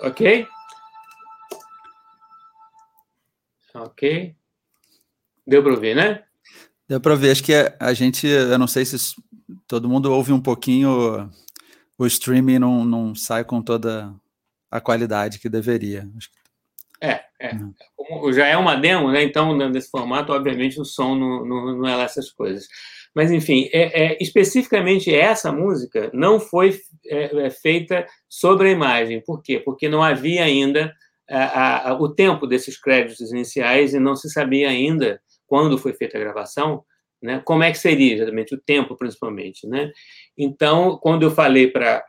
Ok? Ok. Deu para ouvir, né? Deu para ver. Acho que a gente, eu não sei se todo mundo ouve um pouquinho, o streaming não, não sai com toda a qualidade que deveria. É, é. Já é uma demo, né? Então, nesse formato, obviamente, o som não, não, não é lá essas coisas. Mas, enfim, é, é, especificamente essa música não foi é, é feita sobre a imagem. Por quê? Porque não havia ainda a, a, o tempo desses créditos iniciais e não se sabia ainda quando foi feita a gravação, né, como é que seria exatamente o tempo, principalmente, né? Então, quando eu falei para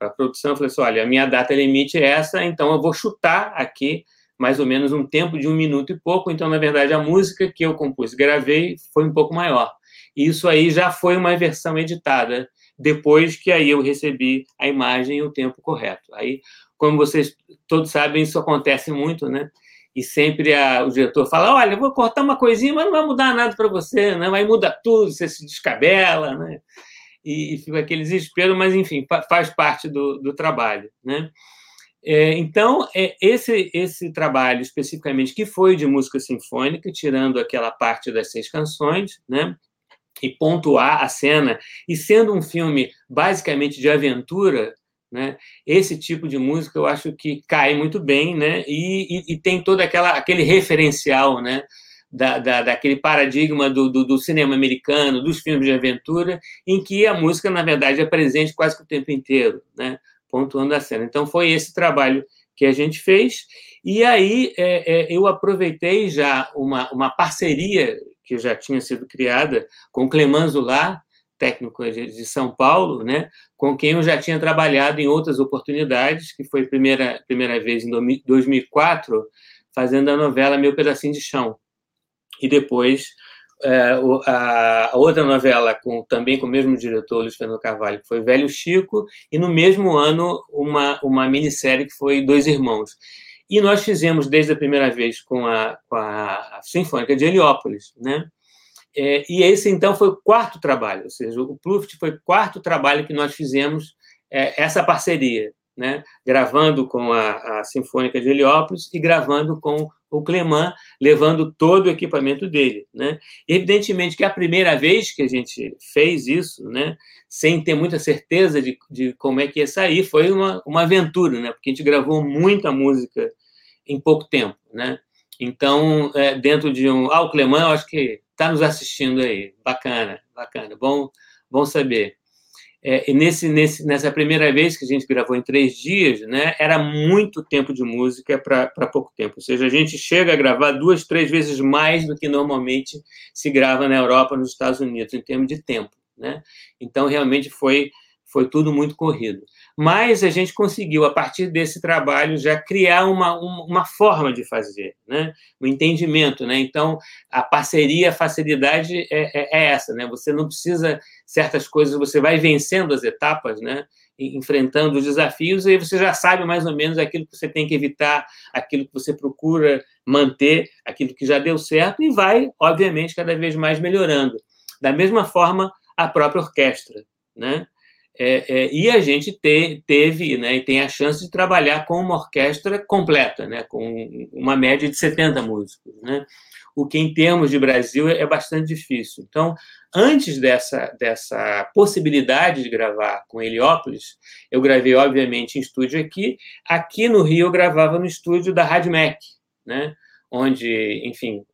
a produção, eu falei assim, olha, a minha data limite é essa, então eu vou chutar aqui mais ou menos um tempo de um minuto e pouco. Então, na verdade, a música que eu compus, gravei, foi um pouco maior. E isso aí já foi uma versão editada, depois que aí eu recebi a imagem e o tempo correto. Aí, como vocês todos sabem, isso acontece muito, né? E sempre a, o diretor fala: olha, vou cortar uma coisinha, mas não vai mudar nada para você, né? Vai mudar tudo, você se descabela, né? E, e fica aquele desespero, mas enfim, faz parte do, do trabalho, né? É, então, é, esse, esse trabalho especificamente, que foi de música sinfônica, tirando aquela parte das seis canções, né? E pontuar a cena. E sendo um filme basicamente de aventura, né, esse tipo de música eu acho que cai muito bem, né, e, e, e tem todo aquela, aquele referencial, né, da, da, daquele paradigma do, do, do, cinema americano, dos filmes de aventura, em que a música, na verdade, é presente quase que o tempo inteiro, né, pontuando a cena. Então, foi esse trabalho que a gente fez. E aí é, é, eu aproveitei já uma, uma parceria que já tinha sido criada com Clemã Zular, técnico de São Paulo, né, com quem eu já tinha trabalhado em outras oportunidades, que foi a primeira, primeira vez em 2004, fazendo a novela Meu Pedacinho de Chão. E depois é, a, outra novela, com, também com o mesmo diretor, Luiz Fernando Carvalho, que foi Velho Chico, e no mesmo ano uma, uma minissérie que foi Dois Irmãos. E nós fizemos desde a primeira vez com a, com a Sinfônica de Heliópolis, né? É, e esse, então, foi o quarto trabalho, ou seja, o Pluft foi o quarto trabalho que nós fizemos é, essa parceria, né? gravando com a, a, Sinfônica de Heliópolis e gravando com o Clemã, levando todo o equipamento dele. Né? Evidentemente que a primeira vez que a gente fez isso, né, sem ter muita certeza de, de como é que ia sair, foi uma, uma aventura, né? porque a gente gravou muita música em pouco tempo. Né? Então, é, dentro de um. Ah, o Clemã, eu acho que está nos assistindo aí. Bacana, bacana. Bom, bom saber. É, nesse, nesse, nessa primeira vez que a gente gravou em três dias, né, era muito tempo de música para pouco tempo. Ou seja, a gente chega a gravar duas, três vezes mais do que normalmente se grava na Europa, nos Estados Unidos, em termos de tempo. Né? Então, realmente foi, foi tudo muito corrido mas a gente conseguiu, a partir desse trabalho, já criar uma, uma, forma de fazer, né? um entendimento. Né? Então, a parceria, a facilidade é, é, é, essa. Né? Você não precisa certas coisas, você vai vencendo as etapas, né? enfrentando os desafios, e você já sabe mais ou menos aquilo que você tem que evitar, aquilo que você procura manter, aquilo que já deu certo, e vai, obviamente, cada vez mais melhorando. Da mesma forma, a própria orquestra. Né? É, é, e a gente te, teve né, e tem a chance de trabalhar com uma orquestra completa, né, com uma média de 70 músicos, né, o que em termos de Brasil é bastante difícil. Então, antes dessa, dessa possibilidade de gravar com Heliópolis, eu gravei, obviamente, em estúdio aqui. Aqui no Rio, eu gravava no estúdio da Rádio Mac, né, onde, enfim,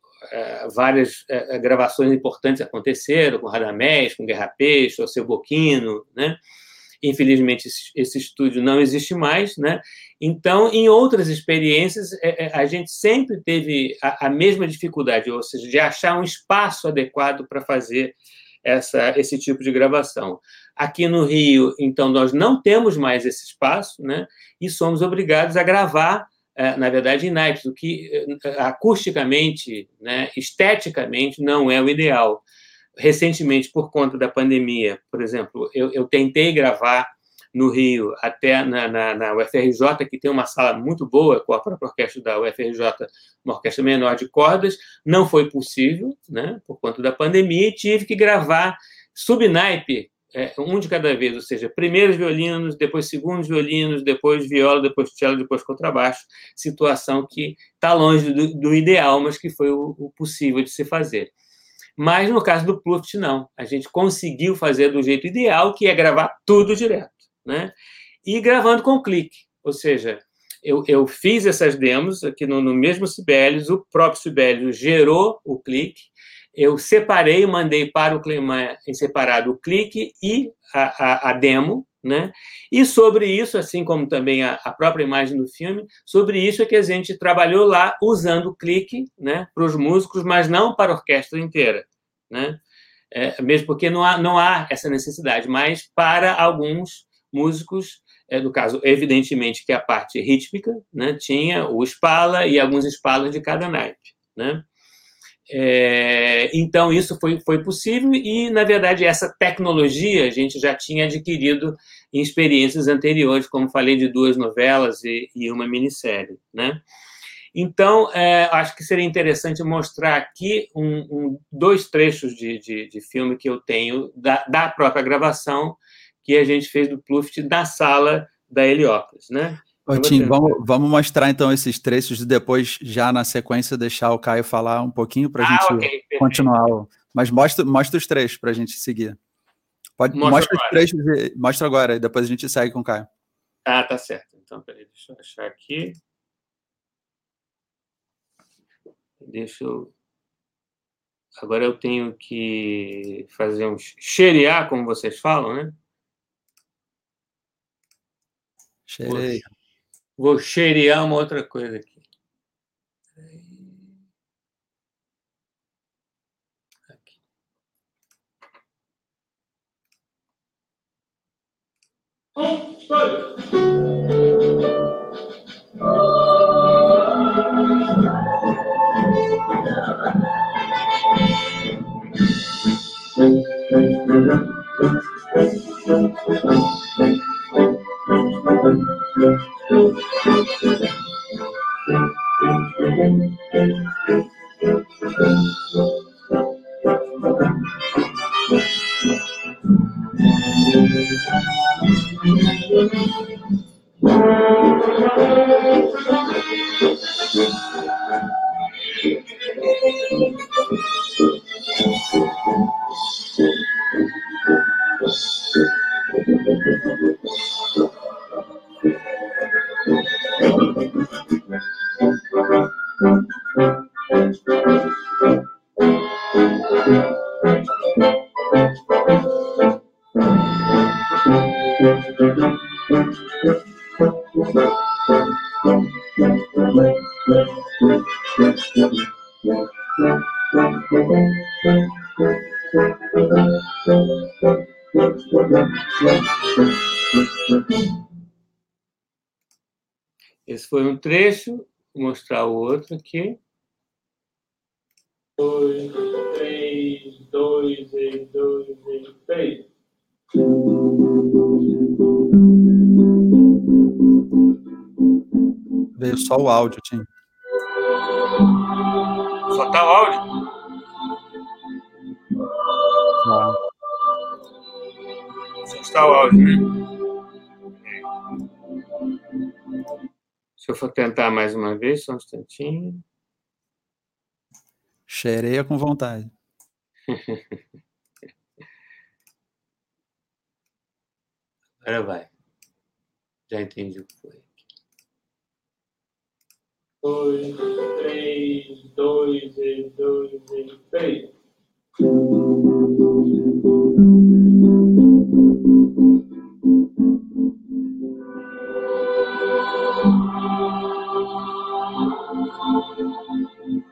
várias é, é, gravações importantes aconteceram, com Radamés, com Guerra Peixe, Seu Boquino, né? Infelizmente, esse, estúdio não existe mais, né? Então, em outras experiências, a gente sempre teve a, mesma dificuldade, ou seja, de achar um espaço adequado para fazer essa, esse tipo de gravação. Aqui no Rio, então, nós não temos mais esse espaço, né? E somos obrigados a gravar na verdade, em naipes, o que é, acusticamente, né, esteticamente, não é o ideal. Recentemente, por conta da pandemia, por exemplo, eu, eu tentei gravar no Rio, até na, na, na, UFRJ, que tem uma sala muito boa com a própria orquestra da UFRJ, uma orquestra menor de cordas, não foi possível, né, por conta da pandemia, e tive que gravar subnaipe é, um de cada vez, ou seja, primeiros violinos, depois segundos violinos, depois viola, depois cello, depois contrabaixo, situação que está longe do, do, ideal, mas que foi o, o, possível de se fazer. Mas no caso do Pluft, não. A gente conseguiu fazer do jeito ideal, que é gravar tudo direto, né? E gravando com clique, ou seja, eu, eu fiz essas demos aqui no, no mesmo Sibelius, o próprio Sibelius gerou o clique, eu separei, mandei para o Cleman em separado o clique e a, a, a, demo, né? E sobre isso, assim como também a, a, própria imagem do filme, sobre isso é que a gente trabalhou lá usando o clique, né, para os músicos, mas não para a orquestra inteira, né? É, mesmo porque não há, não há essa necessidade, mas para alguns músicos, é, no caso, evidentemente que a parte rítmica, né, tinha o espala e alguns espalas de cada naipe, né? É, então, isso foi, foi possível e, na verdade, essa tecnologia a gente já tinha adquirido em experiências anteriores, como falei de duas novelas e, e uma minissérie. Né? Então, é, acho que seria interessante mostrar aqui um, um, dois trechos de, de, de, filme que eu tenho da, da própria gravação que a gente fez do Pluft na sala da Heliópolis. Né? Ô, Tim, vamos, vamos mostrar então esses trechos e depois, já na sequência, deixar o Caio falar um pouquinho para a ah, gente okay, continuar. Mas mostra, mostra os trechos para a gente seguir. Pode, mostra, mostra os trechos e, mostra agora, e depois a gente segue com o Caio. Ah, tá certo. Então, peraí, deixa eu achar aqui. Deixa eu. Agora eu tenho que fazer um xerear, como vocês falam, né? Xerei. Vou cheirear uma outra coisa aqui. Esse foi um trecho, vou mostrar o outro aqui. Dois, três, dois, e dois, e três. Veio só o áudio, Tim. Só tá o áudio? Só. Só está o áudio, né? Eu for tentar mais uma vez, só um instantinho. Cheireia com vontade. (laughs) Agora vai. Já entendi o que foi. Dois, três, dois, e dois, e três.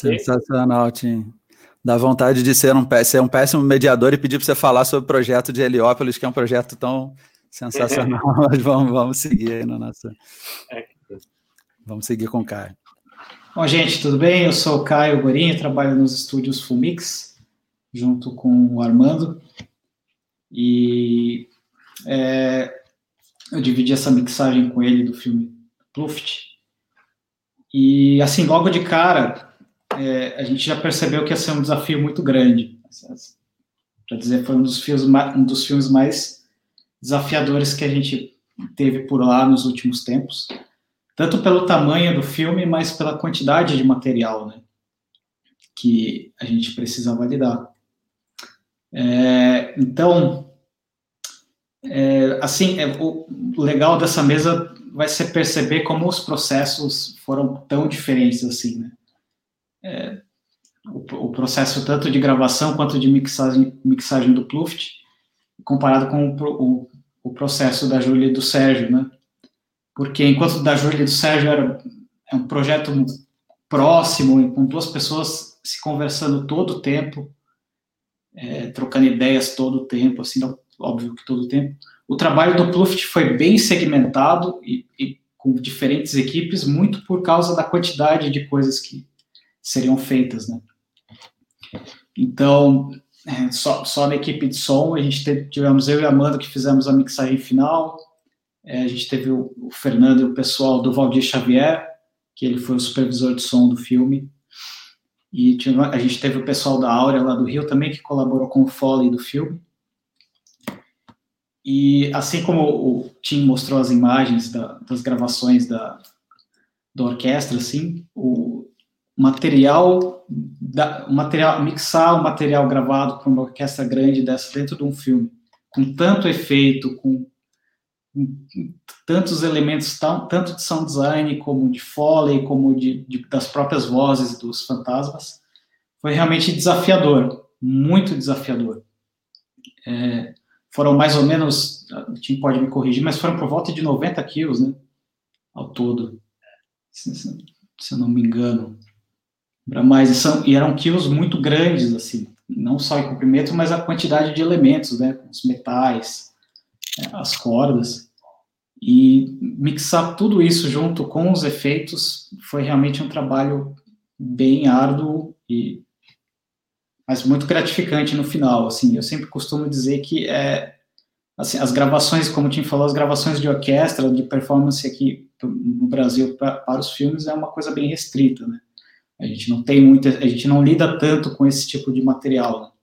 Sensacional, Tim. Dá vontade de ser um, ser um péssimo mediador e pedir para você falar sobre o projeto de Heliópolis, que é um projeto tão sensacional. (laughs) Mas vamos, vamos seguir aí no nosso. Vamos seguir com o Caio. Bom, gente, tudo bem? Eu sou o Caio Gorinho, trabalho nos estúdios Fumix, junto com o Armando. E é, eu dividi essa mixagem com ele do filme Pluft. E, assim, logo de cara, é, a gente já percebeu que ia ser um desafio muito grande. Para dizer, foi um dos, filmes, um dos filmes mais desafiadores que a gente teve por lá nos últimos tempos, tanto pelo tamanho do filme, mas pela quantidade de material, né, que a gente precisava lidar. É, então, é, assim, é, o legal dessa mesa vai ser perceber como os processos foram tão diferentes assim, né? É, o, o, processo tanto de gravação quanto de mixagem, mixagem do Pluft, comparado com o, o, o processo da Júlia e do Sérgio, né? Porque enquanto da Júlia e do Sérgio era é um projeto próximo, com duas pessoas se conversando todo o tempo, é, trocando ideias todo o tempo, assim, óbvio que todo o tempo. O trabalho do Pluft foi bem segmentado e, e com diferentes equipes, muito por causa da quantidade de coisas que, seriam feitas, né? Então, é, só, só na equipe de som, a gente teve, tivemos eu e a Amanda que fizemos a mixagem final, é, a gente teve o, o, Fernando e o pessoal do Valdir Xavier, que ele foi o supervisor de som do filme, e a gente teve o pessoal da Áurea lá do Rio também, que colaborou com o Foley do filme. e assim como o Tim mostrou as imagens da, das gravações da, da orquestra, assim, o material, da, material, mixar o material gravado para uma orquestra grande dessa dentro de um filme, com tanto efeito, com, com tantos elementos, tanto de sound design, como de foley, como de, de, das próprias vozes dos fantasmas, foi realmente desafiador, muito desafiador. É, foram mais ou menos, o Tim pode me corrigir, mas foram por volta de 90 quilos, né, ao todo, se, se eu não me engano. Mas são, e eram quilos muito grandes, assim, não só em comprimento, mas a quantidade de elementos, né, os metais, é, as cordas. E mixar tudo isso junto com os efeitos foi realmente um trabalho bem árduo e mas muito gratificante no final. Assim, eu sempre costumo dizer que é assim, as gravações, como o Tim falou, as gravações de orquestra, de performance aqui no Brasil para os filmes é uma coisa bem restrita, né? A gente não tem muita, a gente não lida tanto com esse tipo de material.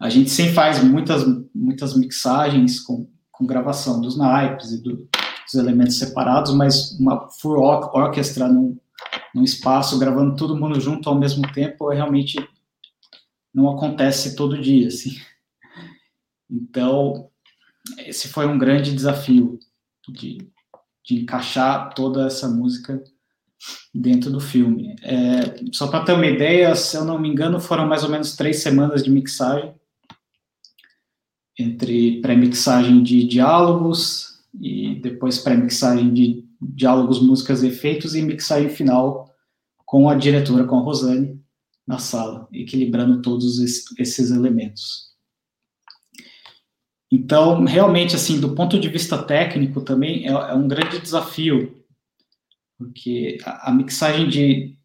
A gente sempre faz muitas muitas mixagens com, com gravação dos naipes e do, dos elementos separados, mas uma full orquestra num, num espaço gravando todo mundo junto ao mesmo tempo é realmente não acontece todo dia, assim. Então, esse foi um grande desafio de, de encaixar toda essa música dentro do filme. É, só para ter uma ideia, se eu não me engano, foram mais ou menos três semanas de mixagem, entre pré-mixagem de diálogos e depois pré-mixagem de diálogos, músicas efeitos e mixagem final com a diretora, com a Rosane, na sala, equilibrando todos esses elementos. Então, realmente, assim, do ponto de vista técnico também é, é um grande desafio, porque a, a, mixagem de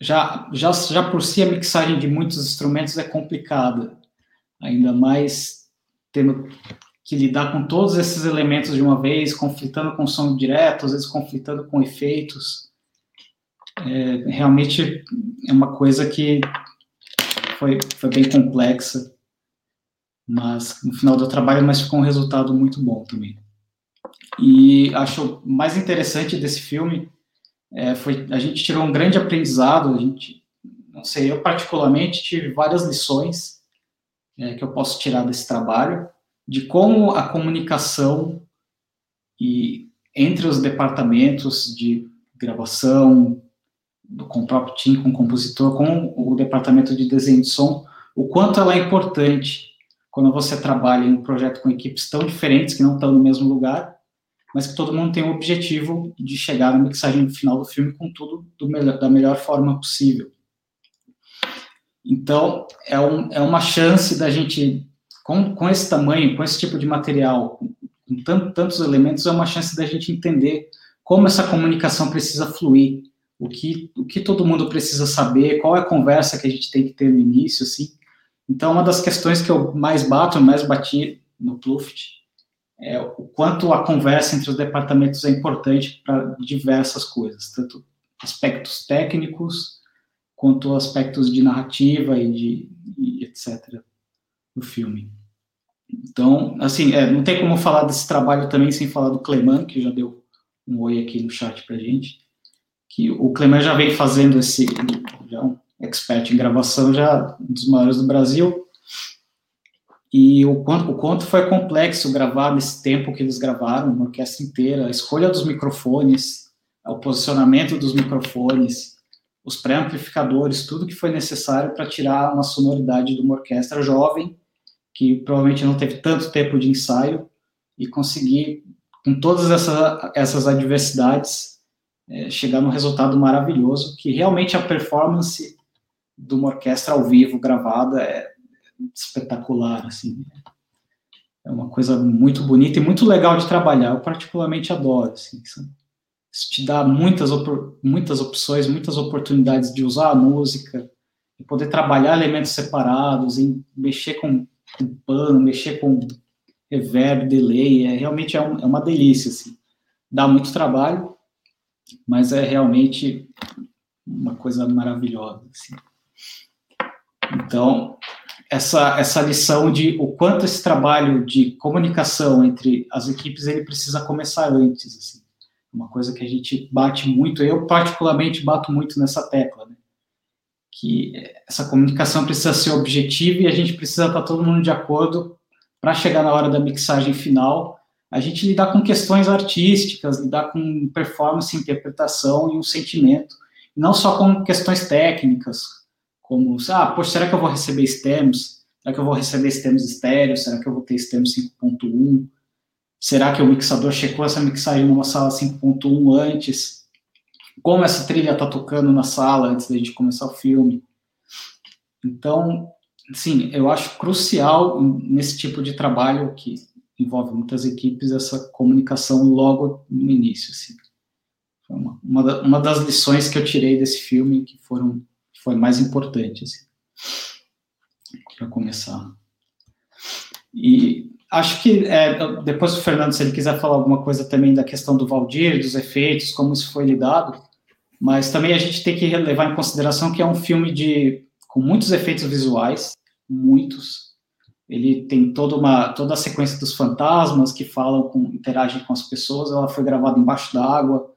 já, já já por si a mixagem de muitos instrumentos é complicada, ainda mais tendo que lidar com todos esses elementos de uma vez, conflitando com som direto, às vezes conflitando com efeitos é, realmente é uma coisa que foi, foi bem complexa, mas no final do trabalho, mas ficou um resultado muito bom também. E acho mais interessante desse filme é, foi a gente tirou um grande aprendizado. A gente, não sei, eu particularmente tive várias lições é, que eu posso tirar desse trabalho de como a comunicação e entre os departamentos de gravação, com o próprio time, com o compositor, com o departamento de desenho de som, o quanto ela é importante quando você trabalha em um projeto com equipes tão diferentes, que não estão no mesmo lugar, mas que todo mundo tem o objetivo de chegar na mixagem final do filme com tudo melhor, da melhor forma possível. Então, é, um, é uma chance da gente, com, com esse tamanho, com esse tipo de material, com tanto, tantos elementos, é uma chance da gente entender como essa comunicação precisa fluir o que, o que todo mundo precisa saber, qual é a conversa que a gente tem que ter no início, assim. Então, uma das questões que eu mais bato, mais bati no Pluft, é o quanto a conversa entre os departamentos é importante para diversas coisas, tanto aspectos técnicos, quanto aspectos de narrativa e de e etc. do filme. Então, assim, é, não tem como falar desse trabalho também sem falar do Cleman, que já deu um oi aqui no chat para gente que o Clemente já vem fazendo esse, já é um expert em gravação, já um dos maiores do Brasil, e o quanto, o quanto foi complexo gravar nesse tempo que eles gravaram, uma orquestra inteira, a escolha dos microfones, o posicionamento dos microfones, os pré-amplificadores, tudo que foi necessário para tirar uma sonoridade de uma orquestra jovem, que provavelmente não teve tanto tempo de ensaio, e conseguir, com todas essas, essas adversidades, é, chegar num resultado maravilhoso, que realmente a performance de uma orquestra ao vivo gravada é espetacular, assim. É uma coisa muito bonita e muito legal de trabalhar. Eu particularmente adoro, assim. Isso te dá muitas, muitas opções, muitas oportunidades de usar a música, e poder trabalhar elementos separados, em mexer com, com pano, mexer com reverb, delay, é realmente é, um, é uma delícia, assim. Dá muito trabalho, mas é realmente uma coisa maravilhosa. Assim. Então, essa, essa lição de o quanto esse trabalho de comunicação entre as equipes ele precisa começar antes, assim. Uma coisa que a gente bate muito, eu particularmente bato muito nessa tecla, né? que essa comunicação precisa ser objetiva e a gente precisa estar todo mundo de acordo para chegar na hora da mixagem final, a gente lidar com questões artísticas, lidar com performance, interpretação e um sentimento, não só com questões técnicas, como, ah, poxa, será que eu vou receber stems? Será que eu vou receber stems estéreo? Será que eu vou ter stems 5.1? Será que o mixador checou essa mixagem numa sala 5.1 antes? Como essa trilha está tocando na sala antes da gente começar o filme? Então, sim, eu acho crucial nesse tipo de trabalho que envolve muitas equipes essa comunicação logo no início. Assim. Foi uma, uma das lições que eu tirei desse filme que foram foi mais importante assim, para começar. E acho que é, depois o Fernando, se ele quiser falar alguma coisa também da questão do Valdir, dos efeitos, como isso foi lidado, mas também a gente tem que levar em consideração que é um filme de com muitos efeitos visuais, muitos. Ele tem toda uma toda a sequência dos fantasmas que falam com interagem com as pessoas. Ela foi gravada embaixo d'água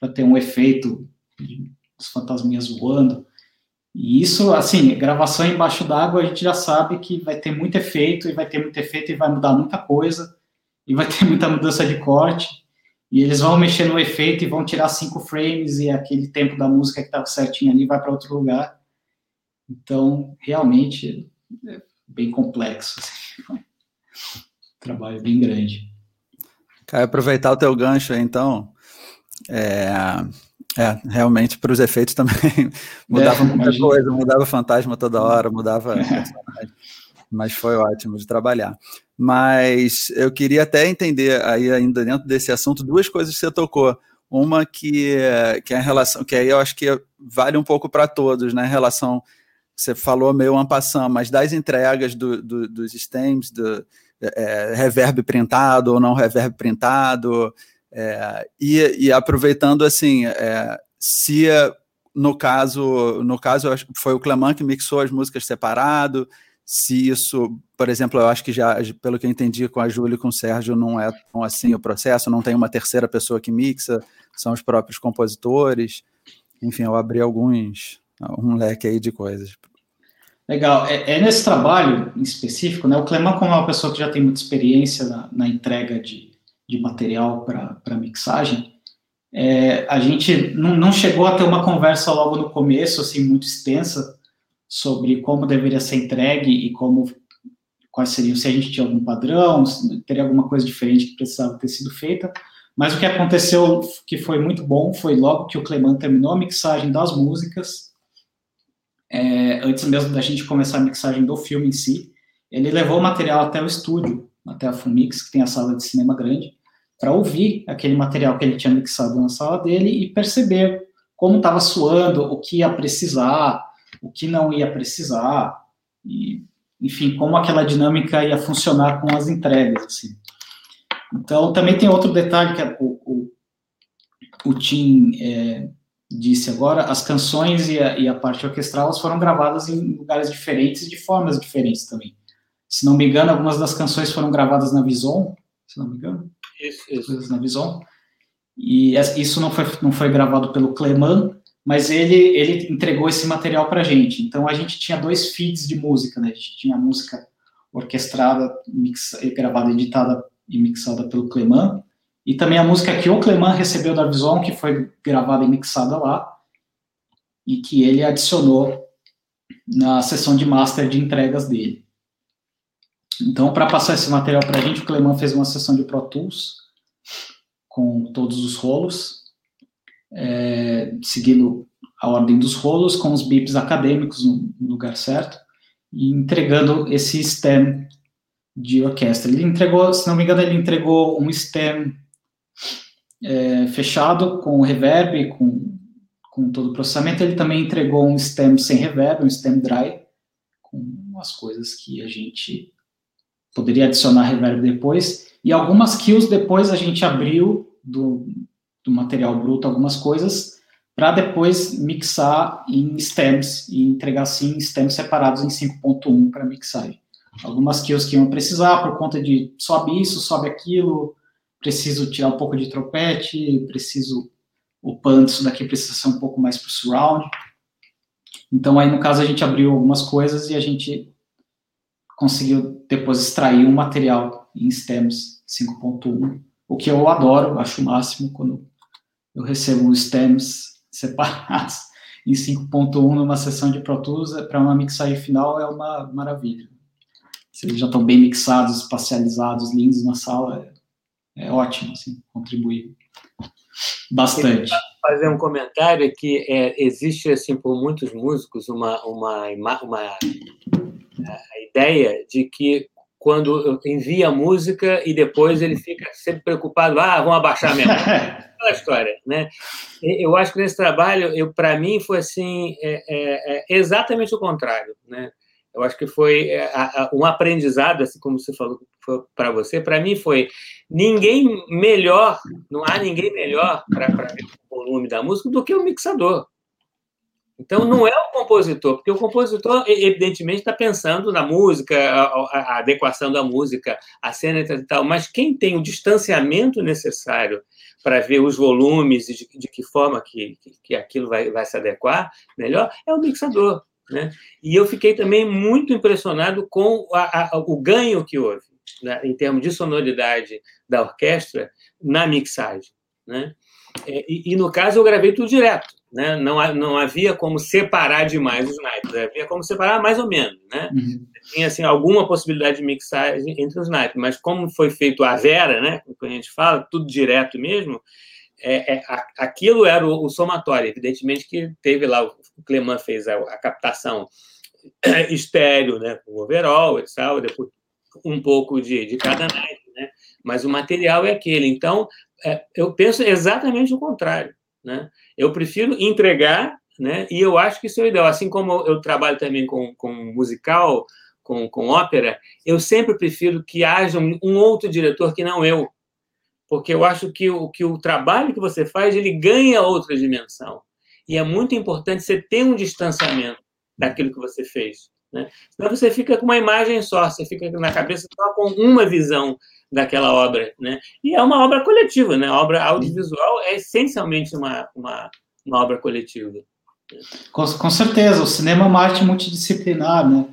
para ter um efeito dos fantasminhas voando. E isso, assim, gravação embaixo d'água, a gente já sabe que vai ter muito efeito, e vai ter muito efeito, e vai mudar muita coisa, e vai ter (laughs) muita mudança de corte, e eles vão mexer no efeito e vão tirar cinco frames, e aquele tempo da música que estava certinho ali vai para outro lugar. Então, realmente, é bem complexo. Assim. (laughs) Trabalho bem grande. Cara, aproveitar o teu gancho aí, então. É, é, realmente para os efeitos também (laughs) mudava é, muita imagina. coisa, mudava fantasma toda hora, mudava mas foi ótimo de trabalhar. Mas eu queria até entender aí ainda dentro desse assunto duas coisas que você tocou. Uma que, que é a relação, que aí eu acho que vale um pouco para todos, né? Relação, você falou meio ampassão, mas das entregas do, do, dos stems, do é, reverb printado ou não reverb printado, é, e, e, aproveitando assim, é, se no caso, no caso foi o Cleman que mixou as músicas separado, se isso, por exemplo, eu acho que já, pelo que eu entendi com a Júlia e com o Sérgio, não é tão assim o processo, não tem uma terceira pessoa que mixa, são os próprios compositores. Enfim, eu abri alguns, um leque aí de coisas. Legal. É, é nesse trabalho em específico, né? O Cleman, como é uma pessoa que já tem muita experiência na, na entrega de, de material para mixagem, é, a gente não, não, chegou a ter uma conversa logo no começo, assim, muito extensa, sobre como deveria ser entregue e como, quais seriam, se a gente tinha algum padrão, se teria alguma coisa diferente que precisava ter sido feita, mas o que aconteceu, que foi muito bom, foi logo que o Cleman terminou a mixagem das músicas, é, antes mesmo da gente começar a mixagem do filme em si, ele levou o material até o estúdio, até a Fumix, que tem a sala de cinema grande, para ouvir aquele material que ele tinha mixado na sala dele e perceber como estava suando, o que ia precisar, o que não ia precisar, e, enfim, como aquela dinâmica ia funcionar com as entregas. Assim. Então, também tem outro detalhe que o, o, o Tim é, disse agora: as canções e a, e a parte orquestral foram gravadas em lugares diferentes e de formas diferentes também. Se não me engano, algumas das canções foram gravadas na Vison, se não me engano. Isso, isso. Na Vison. E isso não foi, não foi gravado pelo Cleman, mas ele, ele entregou esse material para a gente. Então a gente tinha dois feeds de música, né? A gente tinha a música orquestrada, mix, gravada, editada e mixada pelo Cleman, e também a música que o Cleman recebeu da Vison, que foi gravada e mixada lá, e que ele adicionou na sessão de master de entregas dele. Então, para passar esse material para a gente, o Cleman fez uma sessão de Pro Tools com todos os rolos, é, seguindo a ordem dos rolos, com os bips acadêmicos no lugar certo, e entregando esse stem de orquestra. Ele entregou, se não me engano, ele entregou um stem é, fechado com reverb, com, com todo o processamento. Ele também entregou um stem sem reverb, um stem dry, com as coisas que a gente poderia adicionar reverb depois, e algumas kills depois a gente abriu do, do material bruto algumas coisas para depois mixar em stems e entregar assim stems separados em 5.1 para mixagem. Algumas kills que iam precisar por conta de sobe isso, sobe aquilo, preciso tirar um pouco de tropete, preciso o pan disso daqui precisa ser um pouco mais para surround. Então aí no caso a gente abriu algumas coisas e a gente conseguiu depois extrair um material em stems 5.1, o que eu adoro, acho o máximo quando eu recebo os stems (laughs) separados em 5.1 numa sessão de Pro Tools, para uma mixagem final é uma maravilha. Se eles já estão bem mixados, espacializados, lindos na sala, é, é ótimo, assim, contribuir bastante. Fazer um comentário que é, existe assim por muitos músicos uma uma uma, uma a ideia de que quando envia a música e depois ele fica sempre preocupado, ah, vão abaixar minha música. (laughs) Aquela história, né? Eu acho que nesse trabalho, para mim, foi assim, é, é, é, exatamente o contrário, né? Eu acho que foi é, um aprendizado, assim como você falou para você, para mim foi ninguém melhor, não há ninguém melhor para ver o volume da música do que o mixador. Então, não é o compositor, porque o compositor, evidentemente, está pensando na música, a, adequação da música, a cena e tal, mas quem tem o distanciamento necessário para ver os volumes e de, de que forma que, que aquilo vai, vai se adequar melhor é o mixador. Né? E eu fiquei também muito impressionado com a, a, o ganho que houve, né, em termos de sonoridade da orquestra, na mixagem. Né? É, e, e, no caso, eu gravei tudo direto. Né? Não, não havia como separar demais os naipes, havia como separar mais ou menos. Né? Uhum. Tinha assim, alguma possibilidade de mixagem entre os naipes, mas como foi feito a Vera, né, que a gente fala, tudo direto mesmo, é, é, aquilo era o, o, somatório. Evidentemente que teve lá, o Cleman fez a, a captação estéreo, né, com overall e tal, depois um pouco de, de cada naipe, né? mas o material é aquele. Então, é, eu penso exatamente o contrário. Né? Eu prefiro entregar, né? e eu acho que isso é o ideal. Assim como eu trabalho também com, com musical, com, com ópera, eu sempre prefiro que haja um, um outro diretor que não eu, porque eu acho que o, que o trabalho que você faz ele ganha outra dimensão. E é muito importante você ter um distanciamento daquilo que você fez. Né? Senão você fica com uma imagem só, você fica na cabeça só com uma visão daquela obra, né? E é uma obra coletiva, né? A obra audiovisual é essencialmente uma, uma, uma obra coletiva. Com, com, certeza, o cinema é uma arte multidisciplinar, né?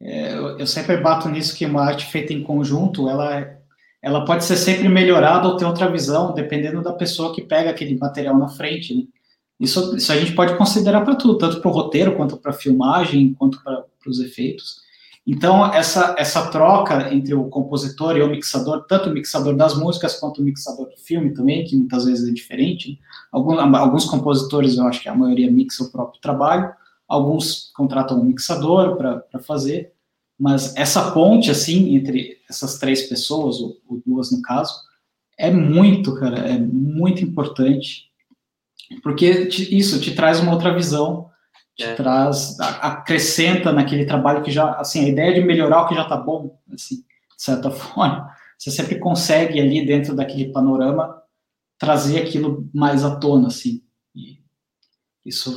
É, eu, eu, sempre bato nisso que uma arte feita em conjunto, ela, ela pode ser sempre melhorada ou ter outra visão, dependendo da pessoa que pega aquele material na frente, né? Isso, isso a gente pode considerar para tudo, tanto para o roteiro, quanto para a filmagem, quanto para os efeitos. Então, essa, essa troca entre o compositor e o mixador, tanto o mixador das músicas quanto o mixador do filme também, que muitas vezes é diferente. Alguns, alguns compositores, eu acho que a maioria mixa o próprio trabalho, alguns contratam um mixador para fazer, mas essa ponte, assim, entre essas três pessoas, ou, ou duas no caso, é muito, cara, é muito importante, porque te, isso te traz uma outra visão te é. traz, acrescenta naquele trabalho que já, assim, a ideia de melhorar o que já está bom, assim, de certa (laughs) forma, você sempre consegue ali dentro daquele panorama trazer aquilo mais à tona, assim, e isso,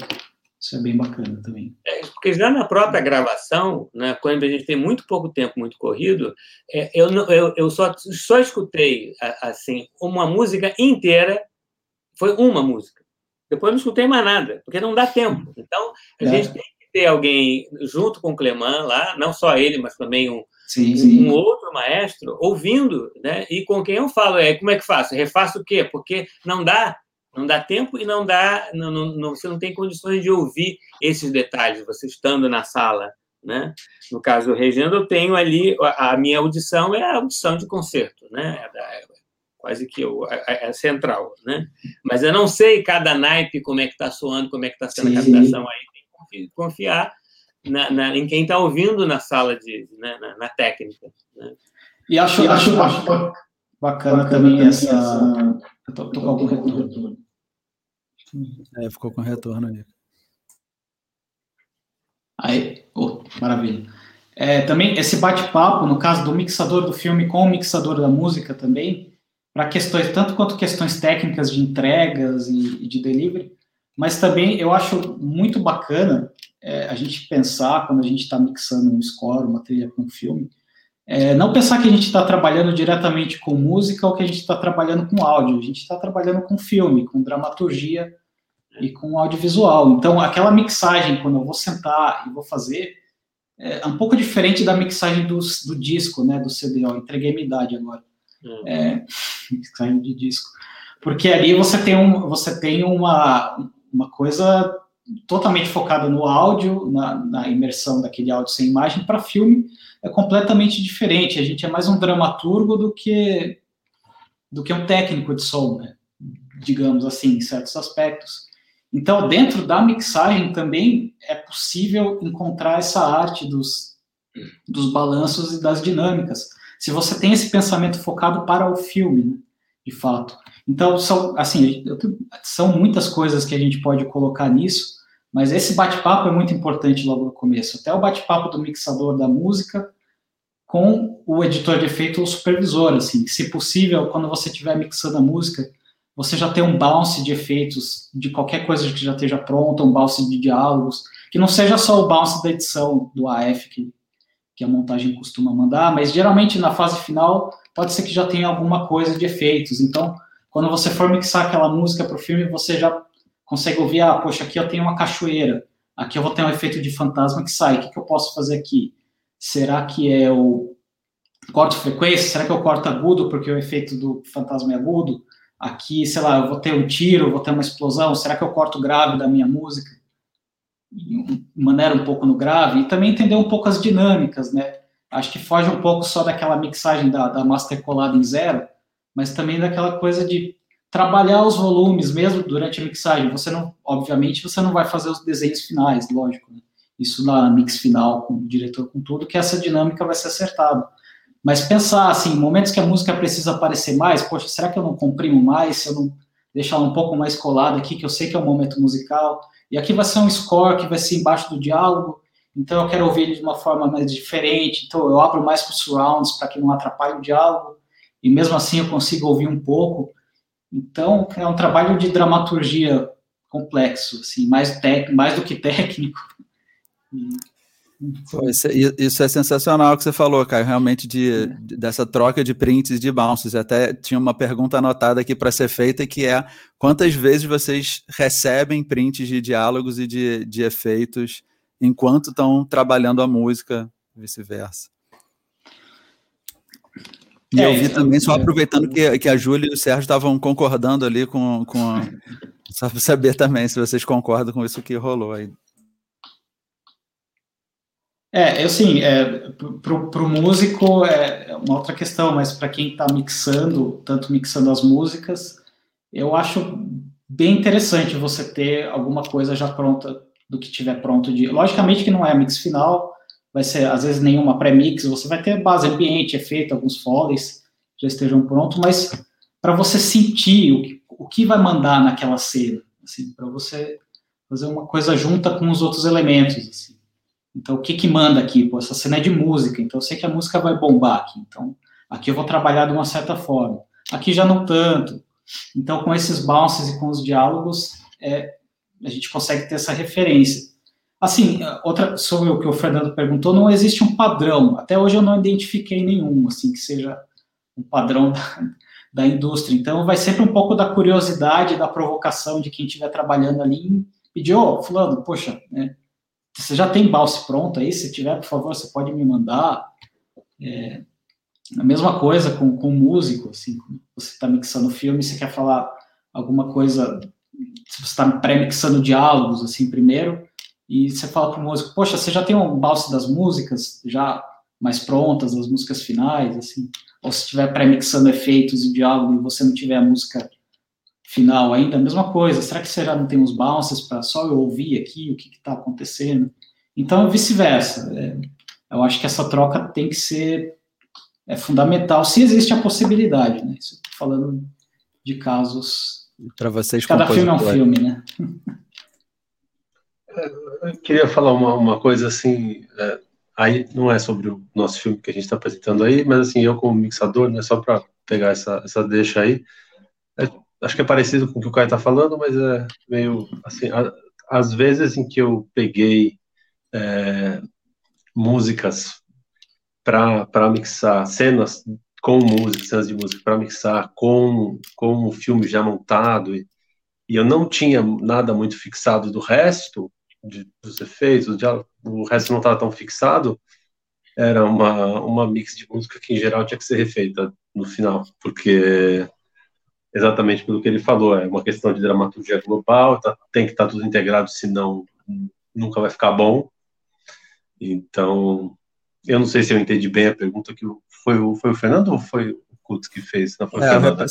isso é bem bacana também. É, porque já na própria gravação, né, quando a gente tem muito pouco tempo, muito corrido, é, eu, eu, eu só, só escutei, assim, uma música inteira, foi uma música, depois não escutei mais nada, porque não dá tempo. Então, a é. gente tem que ter alguém junto com o Cleman lá, não só ele, mas também um, sim, sim. um outro maestro, ouvindo, né? E com quem eu falo, é como é que faço? Refaço o quê? Porque não dá, não dá tempo e não dá, não, não, você não tem condições de ouvir esses detalhes, você estando na sala. Né? No caso do Regendo, eu tenho ali a, a minha audição é a audição de concerto, né? Quase que o, a, a central, né? Mas eu não sei cada naipe como é que está soando, como é que está sendo Sim. a captação aí, tem que confiar na, na, em quem está ouvindo na sala de, né, na, na, técnica. Né? E acho, e acho, acho bacana, bacana também essa. essa... Eu tô, tô com algum retorno. É, ficou com retorno aí. Aí, oh, maravilha. É, também esse bate-papo, no caso do mixador do filme com o mixador da música também, para questões, tanto quanto questões técnicas de entregas e, e, de delivery, mas também eu acho muito bacana é, a gente pensar, quando a gente está mixando um score, uma trilha com um filme, é, não pensar que a gente está trabalhando diretamente com música ou que a gente está trabalhando com áudio, a gente está trabalhando com filme, com dramaturgia e com audiovisual. Então, aquela mixagem, quando eu vou sentar e vou fazer, é um pouco diferente da mixagem do, do disco, né, do CD. Ó, entreguei minha idade agora. Uhum. É, (laughs) mixagem de disco. Porque ali você tem, um, você tem uma, uma coisa totalmente focada no áudio, na, na imersão daquele áudio sem imagem, para filme é completamente diferente. A gente é mais um dramaturgo do que do que um técnico de som, né? digamos assim, em certos aspectos. Então, dentro da mixagem também é possível encontrar essa arte dos, dos balanços e das dinâmicas. Se você tem esse pensamento focado para o filme, né? de fato. Então, são, assim, são muitas coisas que a gente pode colocar nisso, mas esse bate-papo é muito importante logo no começo. Até o bate-papo do mixador da música com o editor de efeito ou supervisor, assim. Se possível, quando você estiver mixando a música, você já tem um bounce de efeitos de qualquer coisa que já esteja pronta, um bounce de diálogos, que não seja só o bounce da edição do AF que, que a montagem costuma mandar, mas geralmente na fase final pode ser que já tenha alguma coisa de efeitos. Então, quando você for mixar aquela música para o filme, você já consegue ouvir, ah, poxa, aqui eu tenho uma cachoeira, aqui eu vou ter um efeito de fantasma que sai, o que, que eu posso fazer aqui? Será que é o corte frequência? Será que é o corte agudo, porque o efeito do fantasma é agudo? Aqui, sei lá, eu vou ter um tiro, vou ter uma explosão, será que eu corto grave da minha música? Maneira um pouco no grave, e também entender um pouco as dinâmicas, né? Acho que foge um pouco só daquela mixagem da, da master colada em zero, mas também daquela coisa de trabalhar os volumes mesmo durante a mixagem. Você não, obviamente, você não vai fazer os desenhos finais, lógico. Né? Isso na mix final com o diretor com tudo, que essa dinâmica vai ser acertada. Mas pensar assim, momentos que a música precisa aparecer mais, poxa, será que eu não comprimo mais? Se eu não deixar ela um pouco mais colada aqui, que eu sei que é um momento musical. E aqui vai ser um score que vai ser embaixo do diálogo, então eu quero ouvir ele de uma forma mais diferente. Então eu abro mais para os surrounds para que não atrapalhe o diálogo e mesmo assim eu consigo ouvir um pouco. Então, é um trabalho de dramaturgia complexo, assim, mais, mais do que técnico. Isso, isso, é sensacional que você falou, Caio, realmente de, é. dessa troca de prints de bounces. Até tinha uma pergunta anotada aqui para ser feita, que é quantas vezes vocês recebem prints de diálogos e de, de efeitos enquanto estão trabalhando a música, vice-versa. E é, eu vi também, só aproveitando que, que a Júlia e o Sérgio estavam concordando ali com. com (laughs) só para saber também se vocês concordam com isso que rolou aí. É, eu sim, é, para o músico é uma outra questão, mas para quem está mixando, tanto mixando as músicas, eu acho bem interessante você ter alguma coisa já pronta do que tiver pronto de. Logicamente que não é mix final, vai ser, às vezes, nenhuma pré-mix, você vai ter base ambiente, efeito, alguns foleys já estejam prontos, mas para você sentir o que, o que vai mandar naquela cena, assim, para você fazer uma coisa junta com os outros elementos, assim. Então, o que que manda aqui? Pô, essa cena é de música, então eu sei que a música vai bombar aqui, então aqui eu vou trabalhar de uma certa forma. Aqui já não tanto. Então, com esses bounces e com os diálogos, é, a gente consegue ter essa referência. Assim, outra sobre o que o Fernando perguntou, não existe um padrão. Até hoje eu não identifiquei nenhum, assim, que seja um padrão (laughs) da, da indústria. Então, vai sempre um pouco da curiosidade, da provocação de quem estiver trabalhando ali pedir, ô, oh, fulano, poxa, né, você já tem balse pronto aí? Se tiver, por favor, você pode me mandar. É, a mesma coisa com, com músico, assim, você está mixando filme, você quer falar alguma coisa, você está pré-mixando diálogos, assim, primeiro, e você fala para o músico, poxa, você já tem um balse das músicas já mais prontas, as músicas finais, assim, ou se estiver pré-mixando efeitos e diálogo e você não tiver a música final ainda, a mesma coisa, será que você já não tem uns bounces para só eu ouvir aqui o que está acontecendo? Então, vice-versa, é, eu acho que essa troca tem que ser é fundamental, se existe a possibilidade, né, estou falando de casos... Para vocês, Cada filme é um filme, né? (laughs) eu queria falar uma, uma coisa assim, é, aí não é sobre o nosso filme que a gente está apresentando aí, mas assim, eu como mixador, né, só para pegar essa, essa deixa aí, é, acho que é parecido com o que o Caio está falando, mas é meio assim, a, às vezes em que eu peguei é, músicas para mixar cenas com música, cenas de música para mixar com, com o filme já montado e, e eu não tinha nada muito fixado do resto de, dos efeitos, o resto não estava tão fixado, era uma, uma mix de música que em geral tinha que ser refeita no final, porque exatamente pelo que ele falou, é uma questão de dramaturgia global, tá, tem que estar tá tudo integrado, senão nunca vai ficar bom. Então, eu não sei se eu entendi bem a pergunta que foi o, foi o Fernando ou foi o Kutz que fez? Não, foi é, Fernando,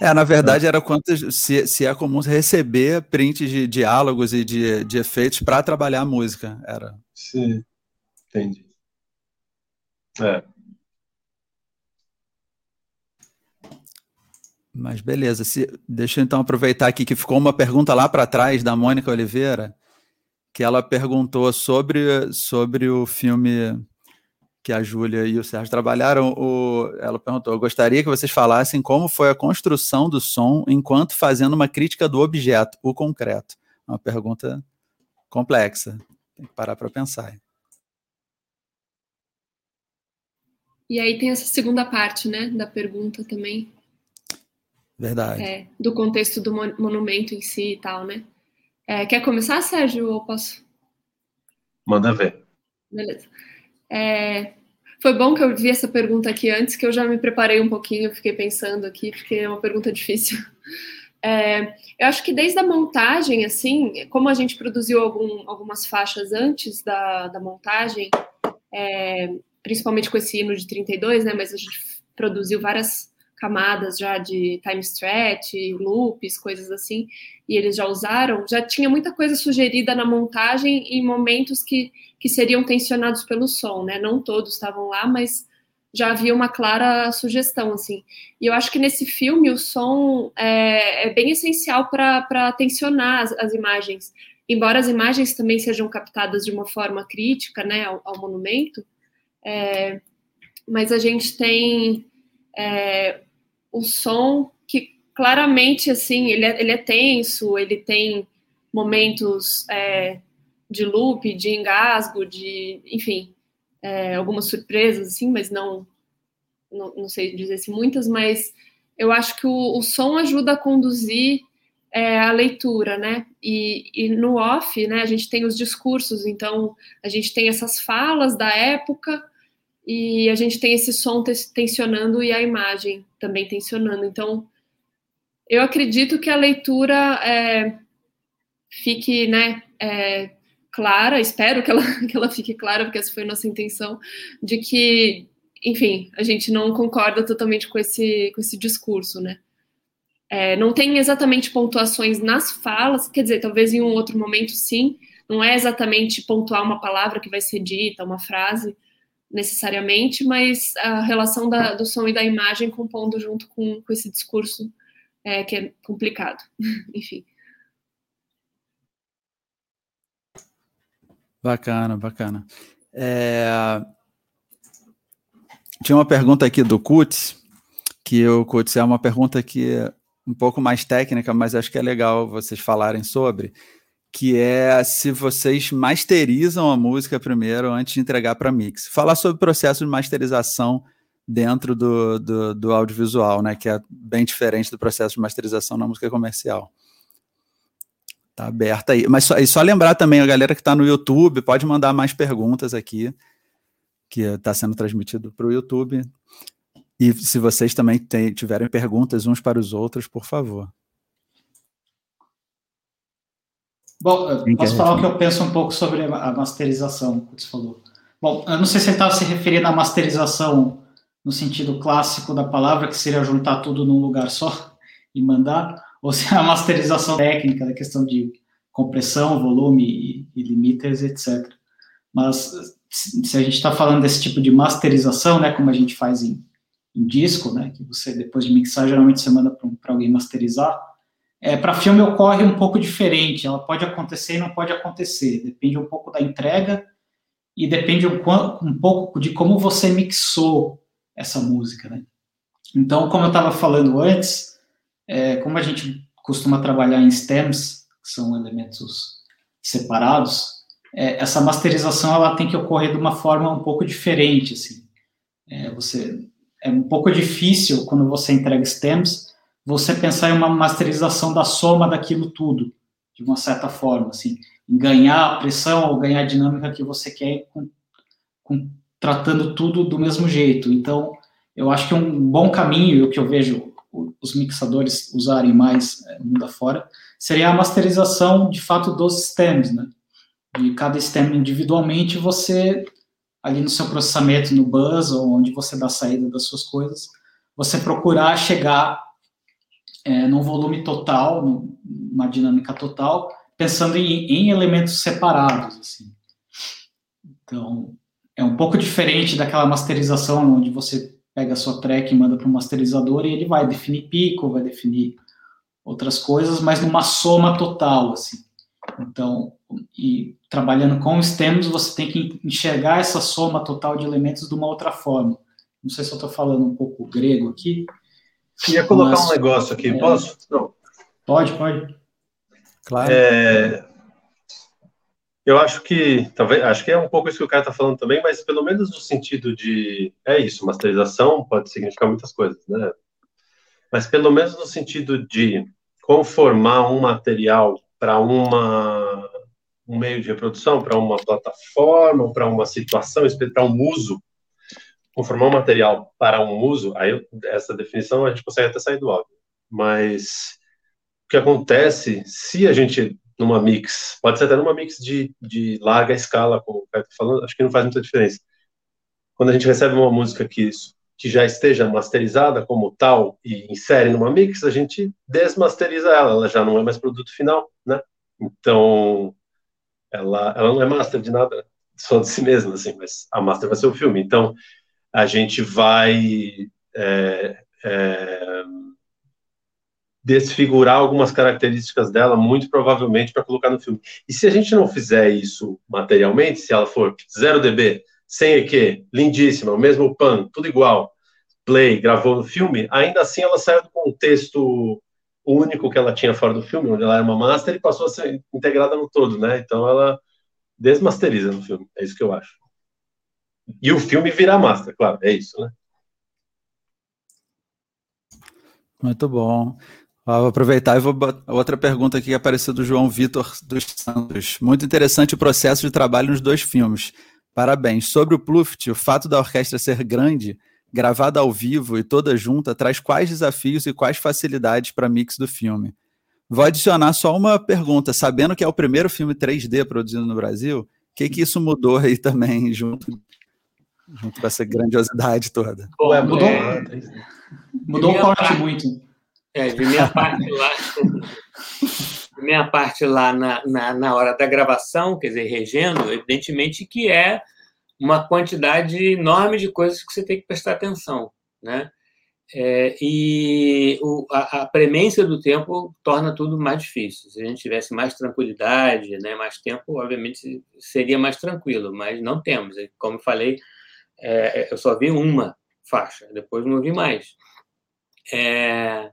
é, na verdade era quantas se, se é comum receber prints de diálogos e de, de efeitos para trabalhar a música, era. Sim, entendi. É. Mas beleza, se, deixa eu então aproveitar aqui que ficou uma pergunta lá para trás da Mônica Oliveira, que ela perguntou sobre, sobre o filme que a Júlia e o Sérgio trabalharam. O, ela perguntou: eu gostaria que vocês falassem como foi a construção do som enquanto fazendo uma crítica do objeto, o concreto. Uma pergunta complexa, tem que parar para pensar. E aí tem essa segunda parte, né, da pergunta também. Verdade. É, do contexto do monumento em si e tal, né? É, quer começar, Sérgio, ou posso? Manda ver. Beleza. É, foi bom que eu vi essa pergunta aqui antes, que eu já me preparei um pouquinho, fiquei pensando aqui, porque é uma pergunta difícil. É, eu acho que desde a montagem, assim, como a gente produziu algum, algumas faixas antes da, da montagem, é, principalmente com esse hino de 32, né, mas a gente produziu várias camadas já de time stretch, loops, coisas assim, e eles já usaram, já tinha muita coisa sugerida na montagem em momentos que, que seriam tensionados pelo som, né? Não todos estavam lá, mas já havia uma clara sugestão, assim. E eu acho que nesse filme o som é, é bem essencial para tensionar as, as, imagens. Embora as imagens também sejam captadas de uma forma crítica, né, ao, ao monumento, é, mas a gente tem é, o som que claramente assim ele é, ele é tenso, ele tem momentos é, de loop, de engasgo, de enfim é, algumas surpresas assim, mas não, não, não sei dizer se muitas, mas eu acho que o, o som ajuda a conduzir é, a leitura, né? E, e, no off, né, a gente tem os discursos, então a gente tem essas falas da época e a gente tem esse som tensionando e a imagem também tensionando. Então, eu acredito que a leitura é, fique, né, é, clara, espero que ela, (laughs) que ela fique clara, porque essa foi nossa intenção, de que, enfim, a gente não concorda totalmente com esse, com esse discurso, né. É, não tem exatamente pontuações nas falas, quer dizer, talvez em um outro momento sim, não é exatamente pontuar uma palavra que vai ser dita, uma frase, necessariamente, mas a relação da, do som e da imagem compondo junto com, com esse discurso é, que é complicado. (laughs) Enfim. Bacana, bacana. É... Tinha uma pergunta aqui do Kutz, que o Kutz é uma pergunta que é um pouco mais técnica, mas acho que é legal vocês falarem sobre que é se vocês masterizam a música primeiro antes de entregar para mix. Falar sobre o processo de masterização dentro do, do, do, audiovisual, né, que é bem diferente do processo de masterização na música comercial. Tá aberta aí. Mas só, e só lembrar também, a galera que está no YouTube, pode mandar mais perguntas aqui, que está sendo transmitido para o YouTube. E se vocês também tem, tiverem perguntas uns para os outros, por favor. Bom, eu posso falar o que eu penso um pouco sobre a masterização, que você falou. Bom, eu não sei se ele estava se referindo à masterização no sentido clássico da palavra, que seria juntar tudo num lugar só e mandar, ou se é a masterização técnica, da questão de compressão, volume e, e limiters, etc. Mas se a gente está falando desse tipo de masterização, né, como a gente faz em, em disco, né, que você depois de mixar geralmente você manda para alguém masterizar, é, para filme ocorre um pouco diferente. Ela pode acontecer e não pode acontecer. Depende um pouco da entrega e depende um, um pouco de como você mixou essa música, né? Então, como eu estava falando antes, é, como a gente costuma trabalhar em stems, que são elementos separados, é, essa masterização ela tem que ocorrer de uma forma um pouco diferente, assim. É, você é um pouco difícil quando você entrega stems você pensar em uma masterização da soma daquilo tudo, de uma certa forma, assim, em ganhar a pressão ou ganhar a dinâmica que você quer com, com, tratando tudo do mesmo jeito. Então, eu acho que um bom caminho, e o que eu vejo os mixadores usarem mais é, mundo afora, seria a masterização, de fato, dos stems, né? De cada stem individualmente, você, ali no seu processamento, no buzz, ou onde você dá saída das suas coisas, você procurar chegar é, num volume total, numa dinâmica total, pensando em, em elementos separados, assim. Então, é um pouco diferente daquela masterização onde você pega a sua track e manda para o masterizador e ele vai definir pico, vai definir outras coisas, mas numa soma total, assim. Então, e trabalhando com stems, você tem que enxergar essa soma total de elementos de uma outra forma. Não sei se eu estou falando um pouco grego aqui, Queria colocar Mas, um negócio aqui, é... posso? Não. Pode, pode. Claro. É... Eu acho que, talvez, acho que é um pouco isso que o cara está falando também, mas pelo menos no sentido de, é isso, masterização pode significar muitas coisas, né? Mas pelo menos no sentido de conformar um material para uma um meio de reprodução, para uma plataforma, para uma situação, para um uso conformar um material para um uso, aí essa definição a gente consegue até sair do áudio. Mas o que acontece se a gente numa mix, pode ser até numa mix de, de larga escala, como o Caio está falando, acho que não faz muita diferença. Quando a gente recebe uma música que, que já esteja masterizada como tal e insere numa mix, a gente desmasteriza ela, ela já não é mais produto final, né? Então, ela, ela não é master de nada, só de si mesma, assim, mas a master vai ser o filme. Então, a gente vai é, é, desfigurar algumas características dela, muito provavelmente, para colocar no filme. E se a gente não fizer isso materialmente, se ela for 0 dB, sem EQ, lindíssima, o mesmo pan, tudo igual, play, gravou no filme, ainda assim ela saiu do contexto único que ela tinha fora do filme, onde ela era uma master, e passou a ser integrada no todo, né? Então ela desmasteriza no filme, é isso que eu acho. E o filme virar master, claro, é isso, né? Muito bom. Vou aproveitar e vou outra pergunta aqui que apareceu do João Vitor dos Santos. Muito interessante o processo de trabalho nos dois filmes. Parabéns. Sobre o Pluft, o fato da orquestra ser grande, gravada ao vivo e toda junta, traz quais desafios e quais facilidades para mix do filme? Vou adicionar só uma pergunta. Sabendo que é o primeiro filme 3D produzido no Brasil, o que, que isso mudou aí também (laughs) junto junto com essa grandiosidade toda. Bom, mudou é, mudou o corte parte, muito. É, de minha parte lá, de minha parte lá na, na, na hora da gravação, quer dizer, regendo, evidentemente que é uma quantidade enorme de coisas que você tem que prestar atenção, né? É, e o, a, a, premência do tempo torna tudo mais difícil. Se a gente tivesse mais tranquilidade, né, mais tempo, obviamente seria mais tranquilo, mas não temos. Como eu falei, é, eu só vi uma faixa, depois não vi mais. É,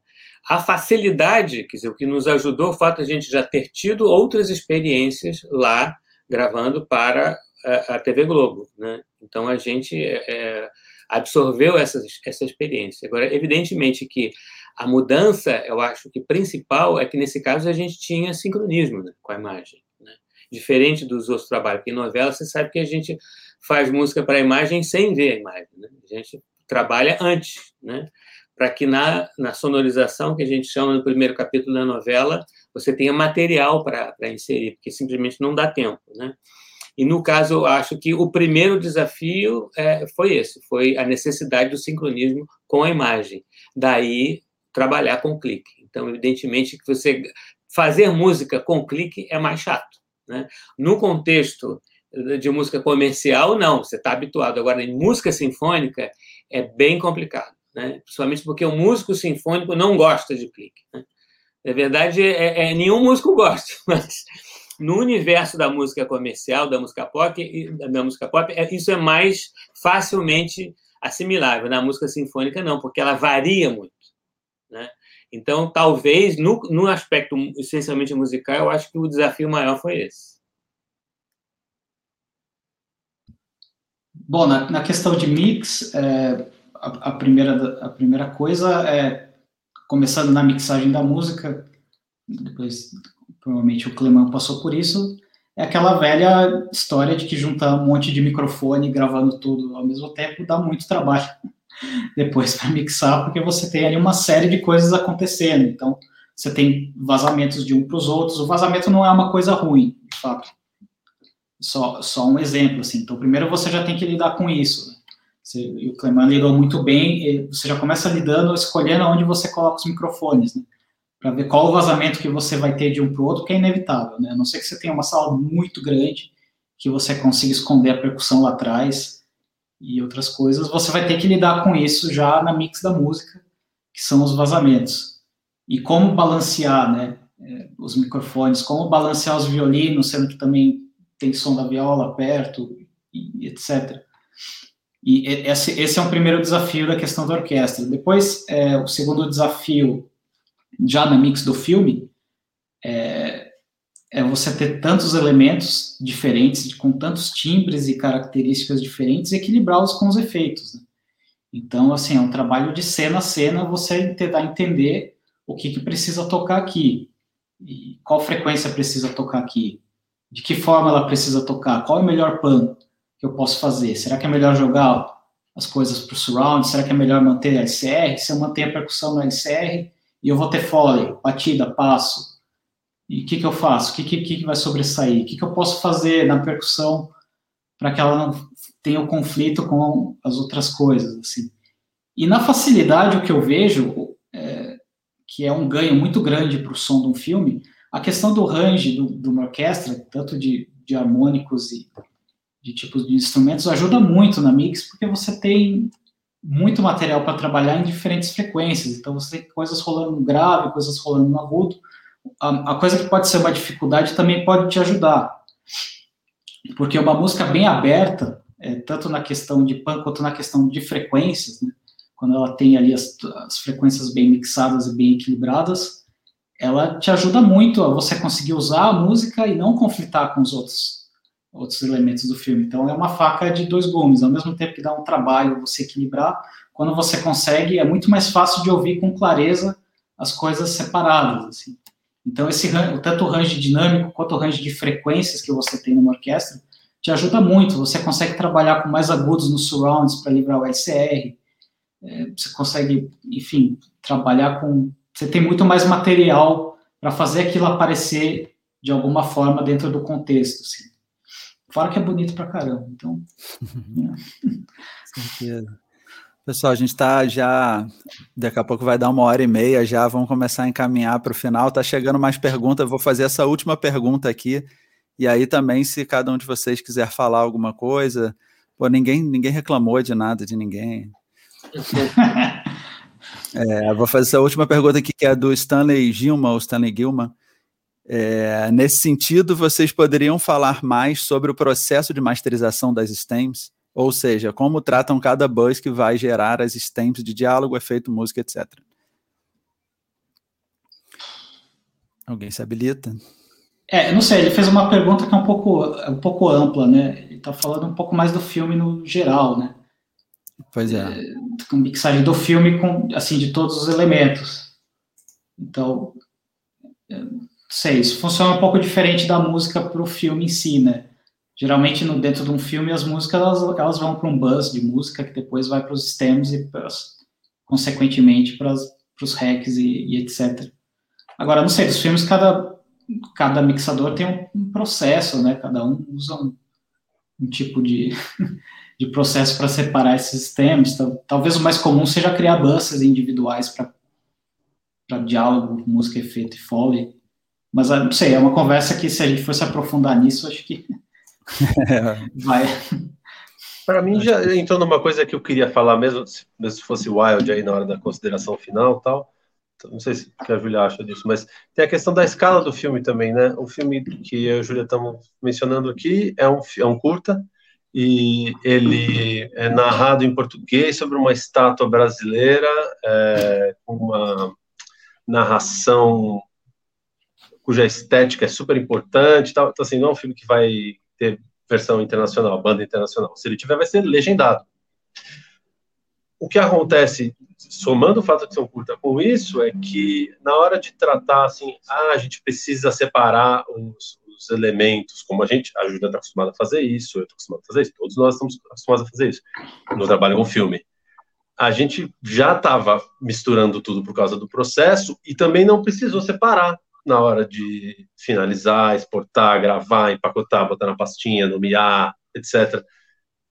a facilidade, quer dizer, o que nos ajudou o fato de a gente já ter tido outras experiências lá gravando para a, a TV Globo, né? Então a gente é, absorveu essa, essa experiência. Agora, evidentemente que a mudança, eu acho que principal é que nesse caso a gente tinha sincronismo né, com a imagem, né? diferente dos outros trabalhos. Porque em novela você sabe que a gente faz música para a imagem sem ver a imagem. Né? A gente trabalha antes, né? para que na, na sonorização, que a gente chama no primeiro capítulo da novela, você tenha material para inserir, porque simplesmente não dá tempo. Né? E, no caso, eu acho que o primeiro desafio é, foi esse, foi a necessidade do sincronismo com a imagem. Daí, trabalhar com clique. Então, evidentemente, que você fazer música com clique é mais chato. Né? No contexto de música comercial, não, você está habituado. Agora, em música sinfônica, é bem complicado, né? principalmente porque o músico sinfônico não gosta de clique. Né? Na verdade, é, é, nenhum músico (laughs) gosta, mas no universo da música comercial, da música pop, da música pop é, isso é mais facilmente assimilável. Na música sinfônica, não, porque ela varia muito. Né? Então, talvez, no, no aspecto essencialmente musical, eu acho que o desafio maior foi esse. Bom, na, na questão de mix, é, a, a, primeira, a primeira coisa é, começando na mixagem da música, depois provavelmente o Clemão passou por isso, é aquela velha história de que juntar um monte de microfone gravando tudo ao mesmo tempo dá muito trabalho (laughs) depois para mixar, porque você tem ali uma série de coisas acontecendo. Então, você tem vazamentos de um para os outros. O vazamento não é uma coisa ruim, de fato. Só, só um exemplo, assim. Então, primeiro você já tem que lidar com isso. Né? O Cleman lidou muito bem. você já começa lidando, escolhendo onde você coloca os microfones, né? Para ver qual o vazamento que você vai ter de um para o outro, que é inevitável, né? A não ser que você tenha uma sala muito grande, que você consiga esconder a percussão lá atrás e outras coisas, você vai ter que lidar com isso já na mix da música, que são os vazamentos. E como balancear, né, é, os microfones, como balancear os violinos, sendo que também tem som da viola perto, e, etc. E esse, esse é um primeiro desafio da questão da orquestra. Depois, é, o segundo desafio, já na mix do filme, é, é você ter tantos elementos diferentes, com tantos timbres e características diferentes, e equilibrá-los com os efeitos. Né? Então, assim, é um trabalho de cena a cena, você tentar entender o que, que precisa tocar aqui, e qual frequência precisa tocar aqui, de que forma ela precisa tocar, qual é o melhor pan que eu posso fazer, será que é melhor jogar as coisas para o surround, será que é melhor manter a LCR, se eu manter a percussão no LCR, e eu vou ter foley, batida, passo, e o que, que eu faço? O que, que, que vai sobressair? O que, que eu posso fazer na percussão para que ela não tenha o um conflito com as outras coisas? Assim. E na facilidade, o que eu vejo, é, que é um ganho muito grande para o som de um filme, a questão do range do, de uma orquestra, tanto de, de harmônicos e de tipos de instrumentos, ajuda muito na mix, porque você tem muito material para trabalhar em diferentes frequências. Então, você tem coisas rolando no grave, coisas rolando no agudo, a, a coisa que pode ser uma dificuldade também pode te ajudar. Porque uma música bem aberta, é, tanto na questão de pan quanto na questão de frequências, né, quando ela tem ali as, as frequências bem mixadas e bem equilibradas, ela te ajuda muito a você conseguir usar a música e não conflitar com os outros outros elementos do filme. Então é uma faca de dois gumes, ao mesmo tempo que dá um trabalho você equilibrar, quando você consegue é muito mais fácil de ouvir com clareza as coisas separadas, assim. Então, esse tanto o range dinâmico quanto o range de frequências que você tem numa orquestra te ajuda muito. Você consegue trabalhar com mais agudos nos surrounds para livrar o LCR. É, você consegue, enfim, trabalhar com. Você tem muito mais material para fazer aquilo aparecer de alguma forma dentro do contexto. Assim. Fora que é bonito pra caramba. Então. (laughs) é. Pessoal, a gente está já. Daqui a pouco vai dar uma hora e meia já. Vamos começar a encaminhar para o final. Está chegando mais perguntas. Vou fazer essa última pergunta aqui. E aí também, se cada um de vocês quiser falar alguma coisa. Pô, ninguém, ninguém reclamou de nada de ninguém. (laughs) é, vou fazer essa última pergunta aqui, que é do Stanley Gilma, ou Stanley Gilma. É, nesse sentido, vocês poderiam falar mais sobre o processo de masterização das stems? Ou seja, como tratam cada buzz que vai gerar as stems de diálogo, efeito, música, etc. Alguém se habilita? É, não sei, ele fez uma pergunta que é um pouco, um pouco ampla, né? Ele está falando um pouco mais do filme no geral, né? Pois é. com mixagem do filme, com, assim, de todos os elementos. Então, é, não sei, isso funciona um pouco diferente da música para o filme em si, né? geralmente no, dentro de um filme as músicas elas, elas vão para um bus de música que depois vai para os stems e pras, consequentemente para os hacks e, e, etc. Agora, não sei, dos filmes cada, cada mixador tem um, um processo, né? Cada um usa um, um tipo de, (laughs) de processo para separar esses. Então, talvez o mais comum seja criar buses individuais para diálogo, música, efeito e foley. Mas, ah, não sei, é uma conversa que se a gente fosse aprofundar nisso, acho que (laughs) Vai. Para mim, já entrou numa coisa que eu queria falar, mesmo se, mesmo se fosse Wild aí na hora da consideração final tal. Não sei se que a Júlia acha disso, mas tem a questão da escala do filme também, né? O filme que eu e a Júlia estamos mencionando aqui é um, é um curta, e ele é narrado em português sobre uma estátua brasileira é, uma narração cuja estética é super importante, então assim, não é um filme que vai ter versão internacional, banda internacional. Se ele tiver, vai ser legendado. O que acontece, somando o fato de ser um curta com isso, é que na hora de tratar assim, ah, a gente precisa separar os, os elementos, como a gente, a Júlia está acostumada a fazer isso, eu estou acostumado a fazer isso, todos nós estamos acostumados a fazer isso no trabalho com filme. A gente já estava misturando tudo por causa do processo e também não precisou separar na hora de finalizar, exportar, gravar, empacotar, botar na pastinha, nomear, etc.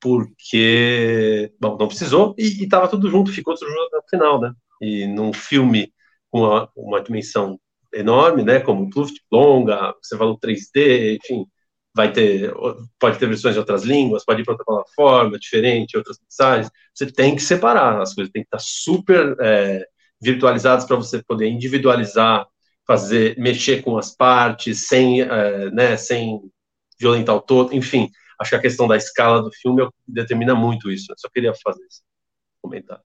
Porque, bom, não precisou e estava tudo junto, ficou tudo junto no final, né? E num filme com uma, uma dimensão enorme, né? Como Pluft, longa, você falou 3D, enfim, vai ter, pode ter versões de outras línguas, pode ir para outra plataforma diferente, outras mensagens. Você tem que separar, as coisas têm que estar super é, virtualizadas para você poder individualizar fazer, mexer com as partes, sem, uh, né, sem violentar o todo, enfim, acho que a questão da escala do filme determina muito isso, eu só queria fazer esse comentário.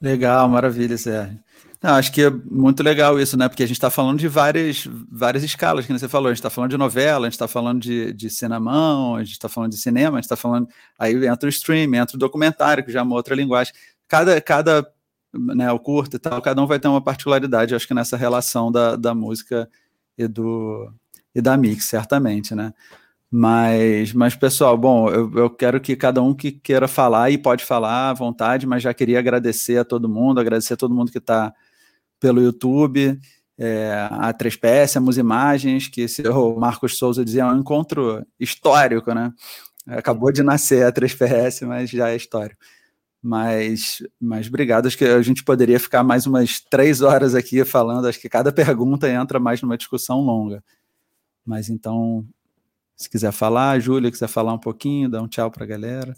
Legal, maravilha, Sérgio. Não, acho que é muito legal isso, né? Porque a gente está falando de várias, várias escalas, que você falou. A gente está falando de novela, a gente está falando de, de cinemão, a gente está falando de cinema, a gente está falando. Aí entra o stream, entra o documentário, que já é uma outra linguagem. Cada, cada né, o curto e tal, cada um vai ter uma particularidade, acho que nessa relação da, da música e, do, e da mix, certamente, né? Mas, mas pessoal, bom, eu, eu quero que cada um que queira falar e pode falar à vontade, mas já queria agradecer a todo mundo, agradecer a todo mundo que está pelo YouTube, é, a 3PS, a Musimagens, que o Marcos Souza dizia, é um encontro histórico, né? Acabou de nascer a 3PS, mas já é histórico. Mas, mas obrigado. Acho que a gente poderia ficar mais umas três horas aqui falando. Acho que cada pergunta entra mais numa discussão longa. Mas então, se quiser falar, Júlia, quiser falar um pouquinho, dá um tchau para a galera.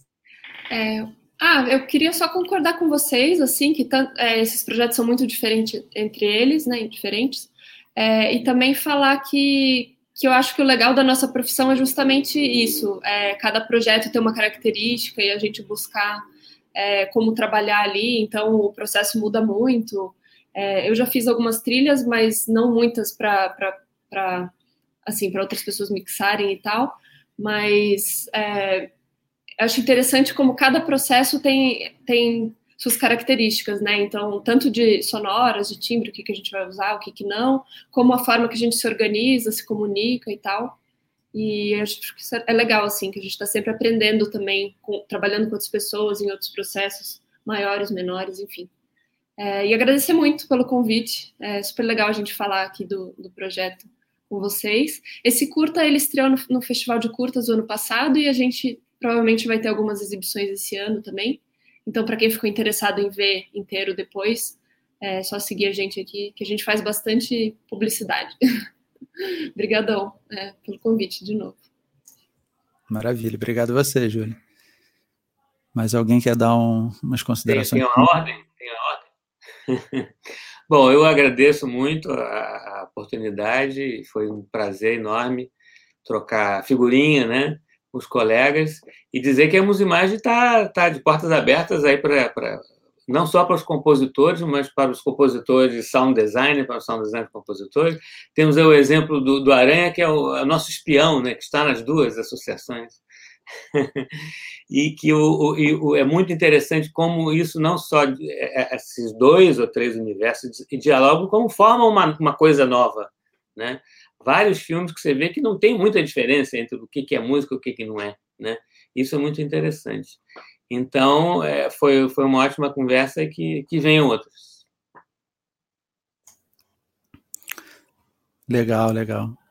É, ah, eu queria só concordar com vocês, assim, que é, esses projetos são muito diferentes entre eles, né, diferentes, é, e também falar que, que eu acho que o legal da nossa profissão é justamente isso, é, cada projeto tem uma característica e a gente buscar é, como trabalhar ali, então o processo muda muito. É, eu já fiz algumas trilhas, mas não muitas para assim para outras pessoas mixarem e tal. Mas é, acho interessante como cada processo tem, tem suas características, né? Então, tanto de sonoras, de timbre, o que, que a gente vai usar, o que, que não, como a forma que a gente se organiza, se comunica e tal. E acho que isso é legal, assim, que a gente está sempre aprendendo também, com, trabalhando com outras pessoas em outros processos maiores, menores, enfim. É, e agradecer muito pelo convite. É super legal a gente falar aqui do, do projeto com vocês. Esse curta ele estreou no, no, Festival de Curtas do ano passado e a gente provavelmente vai ter algumas exibições esse ano também. Então, para quem ficou interessado em ver inteiro depois, é só seguir a gente aqui, que a gente faz bastante publicidade. (laughs) Obrigadão é, pelo convite de novo. Maravilha, obrigado a você, Júlio. Mas alguém quer dar um, umas considerações? Tem, tem uma ordem? Tem uma ordem? (laughs) Bom, eu agradeço muito a, a, oportunidade, foi um prazer enorme trocar figurinha, né, com os colegas e dizer que a Musimagem está tá de portas abertas aí para não só para os compositores, mas para os compositores sound design, para o sound design de compositores. Temos o exemplo do, do Aranha, que é o, é o, nosso espião, né, que está nas duas associações. (laughs) e que o, o, é muito interessante como isso não só é, é, esses dois ou três universos dialogam, como formam uma, uma coisa nova, né? Vários filmes que você vê que não tem muita diferença entre o que é música e o que não é, né? Isso é muito interessante. Então, é, foi, foi uma ótima conversa e que, que venham outras. Legal, legal.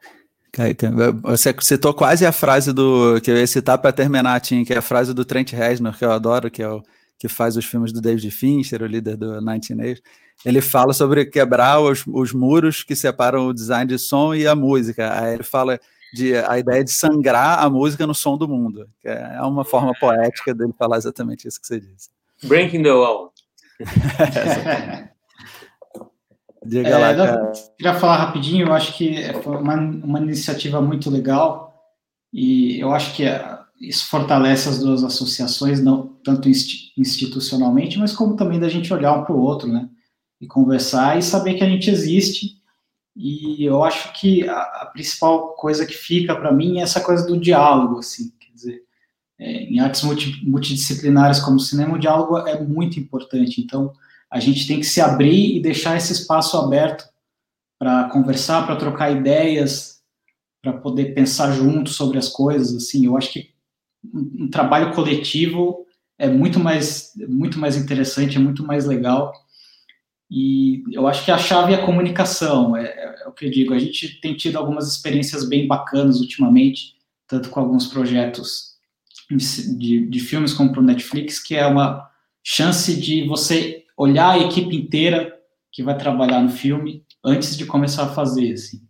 Você citou quase a frase do que eu ia citar para terminar, Tim, que é a frase do Trent Reznor, que eu adoro, que é o que faz os filmes do David Fincher, o líder do Nineteen Age. Ele fala sobre quebrar os, os muros que separam o design de som e a música. Aí ele fala de a ideia de sangrar a música no som do mundo. é uma forma poética dele falar exatamente isso que você disse. Breaking the wall. (laughs) Diga é, lá, cara. Queria falar rapidinho, eu acho que foi uma, uma iniciativa muito legal e eu acho que a, isso fortalece as duas associações, não tanto institucionalmente, mas como também da gente olhar um para o outro, né? E conversar e saber que a gente existe. E eu acho que a, a principal coisa que fica para mim é essa coisa do diálogo, assim. Quer dizer, é, em artes multi, multidisciplinares como o cinema, o diálogo é muito importante. Então, a gente tem que se abrir e deixar esse espaço aberto para conversar, para trocar ideias, para poder pensar junto sobre as coisas. Assim, eu acho que um, trabalho coletivo é muito mais muito mais interessante, é muito mais legal. E eu acho que a chave é a comunicação, é, é, é, o que eu digo. A gente tem tido algumas experiências bem bacanas ultimamente, tanto com alguns projetos de, de filmes como para o Netflix, que é uma chance de você olhar a equipe inteira que vai trabalhar no filme antes de começar a fazer, assim.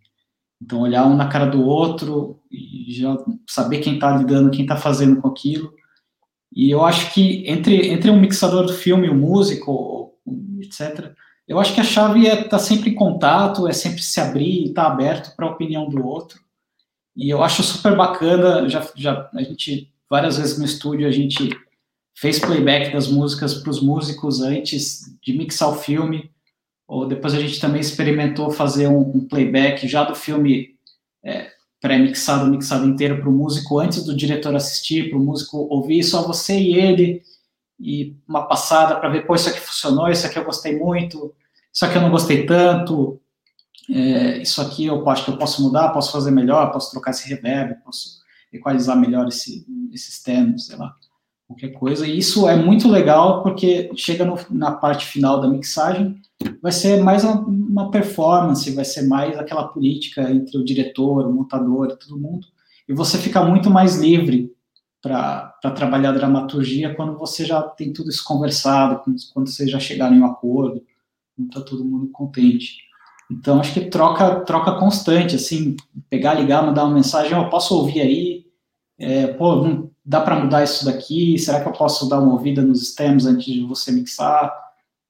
Então, olhar um na cara do outro e já saber quem está lidando, quem está fazendo com aquilo. E eu acho que entre, entre um mixador do filme, o um músico, etc., eu acho que a chave é estar tá sempre em contato, é sempre se abrir, estar tá aberto para a opinião do outro. E eu acho super bacana, já, já a gente várias vezes no estúdio a gente fez playback das músicas para os músicos antes de mixar o filme, ou depois a gente também experimentou fazer um, um playback já do filme é, pré-mixado, mixado inteiro para o músico antes do diretor assistir, para o músico ouvir só você e ele, e uma passada para ver, pô, isso aqui funcionou, isso aqui eu gostei muito, isso aqui eu não gostei tanto, é, isso aqui eu acho que eu posso mudar, posso fazer melhor, posso trocar esse reverb, posso equalizar melhor esse, esses termos, sei lá, qualquer coisa. E isso é muito legal porque chega no, na parte final da mixagem, vai ser mais uma, uma, performance, vai ser mais aquela política entre o diretor, o montador todo mundo. E você fica muito mais livre para trabalhar dramaturgia quando você já tem tudo isso conversado, quando, vocês já chegaram em um acordo, quando está todo mundo contente. Então, acho que troca troca constante, assim, pegar, ligar, mandar uma mensagem, eu posso ouvir aí, é, pô, não, dá para mudar isso daqui? Será que eu posso dar uma ouvida nos stems antes de você mixar?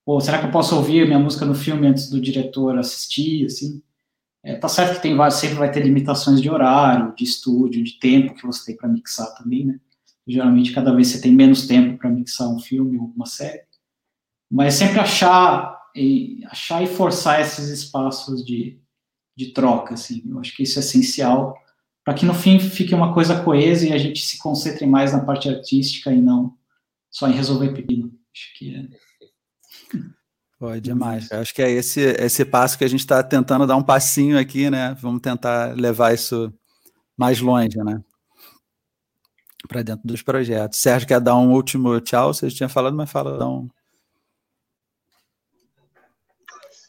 Ou será que eu posso ouvir minha música no filme antes do diretor assistir, assim? É, tá certo que tem vários, sempre vai ter limitações de horário, de estúdio, de tempo que você tem para mixar também, né? Geralmente, cada vez você tem menos tempo para mixar um filme ou uma série. Mas sempre achar e, achar e forçar esses espaços de, de troca, assim. Eu acho que isso é essencial para que no fim fique uma coisa coesa e a gente se concentre mais na parte artística e não só em resolver pepino. Acho que é. (laughs) Pô, é demais. Eu acho que é esse, esse passo que a gente está tentando dar um passinho aqui, né? Vamos tentar levar isso mais longe, né? Para dentro dos projetos. Sérgio quer dar um último tchau? Você tinha falado, mas fala, dá um.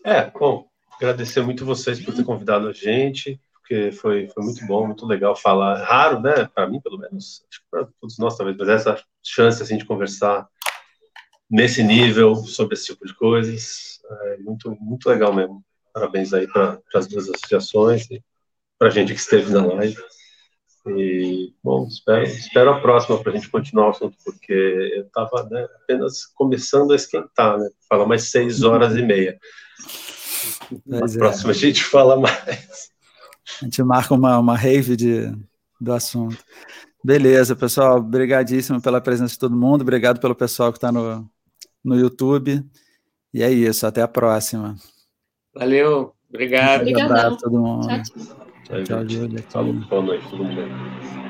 É, bom, agradecer muito vocês por ter convidado a gente porque foi, foi muito bom, muito legal falar. Raro, né? Para mim, pelo menos, acho que para todos nós, talvez, mas essa chance assim, de conversar nesse nível sobre esse tipo de coisas é muito, muito legal mesmo. Parabéns aí para as duas associações e para a gente que esteve na live. E, bom, espero, espero a próxima para a gente continuar o assunto, porque eu estava né, apenas começando a esquentar, né? Fala mais seis horas e meia. Na é. próxima a gente fala mais. A gente marca uma, uma rave de, do assunto. Beleza, pessoal. Obrigadíssimo pela presença de todo mundo. Obrigado pelo pessoal que está no, no YouTube. E é isso. Até a próxima. Valeu. Obrigado. Obrigado. todo mundo. Tchau, tchau. Tchau, Boa noite, todo mundo.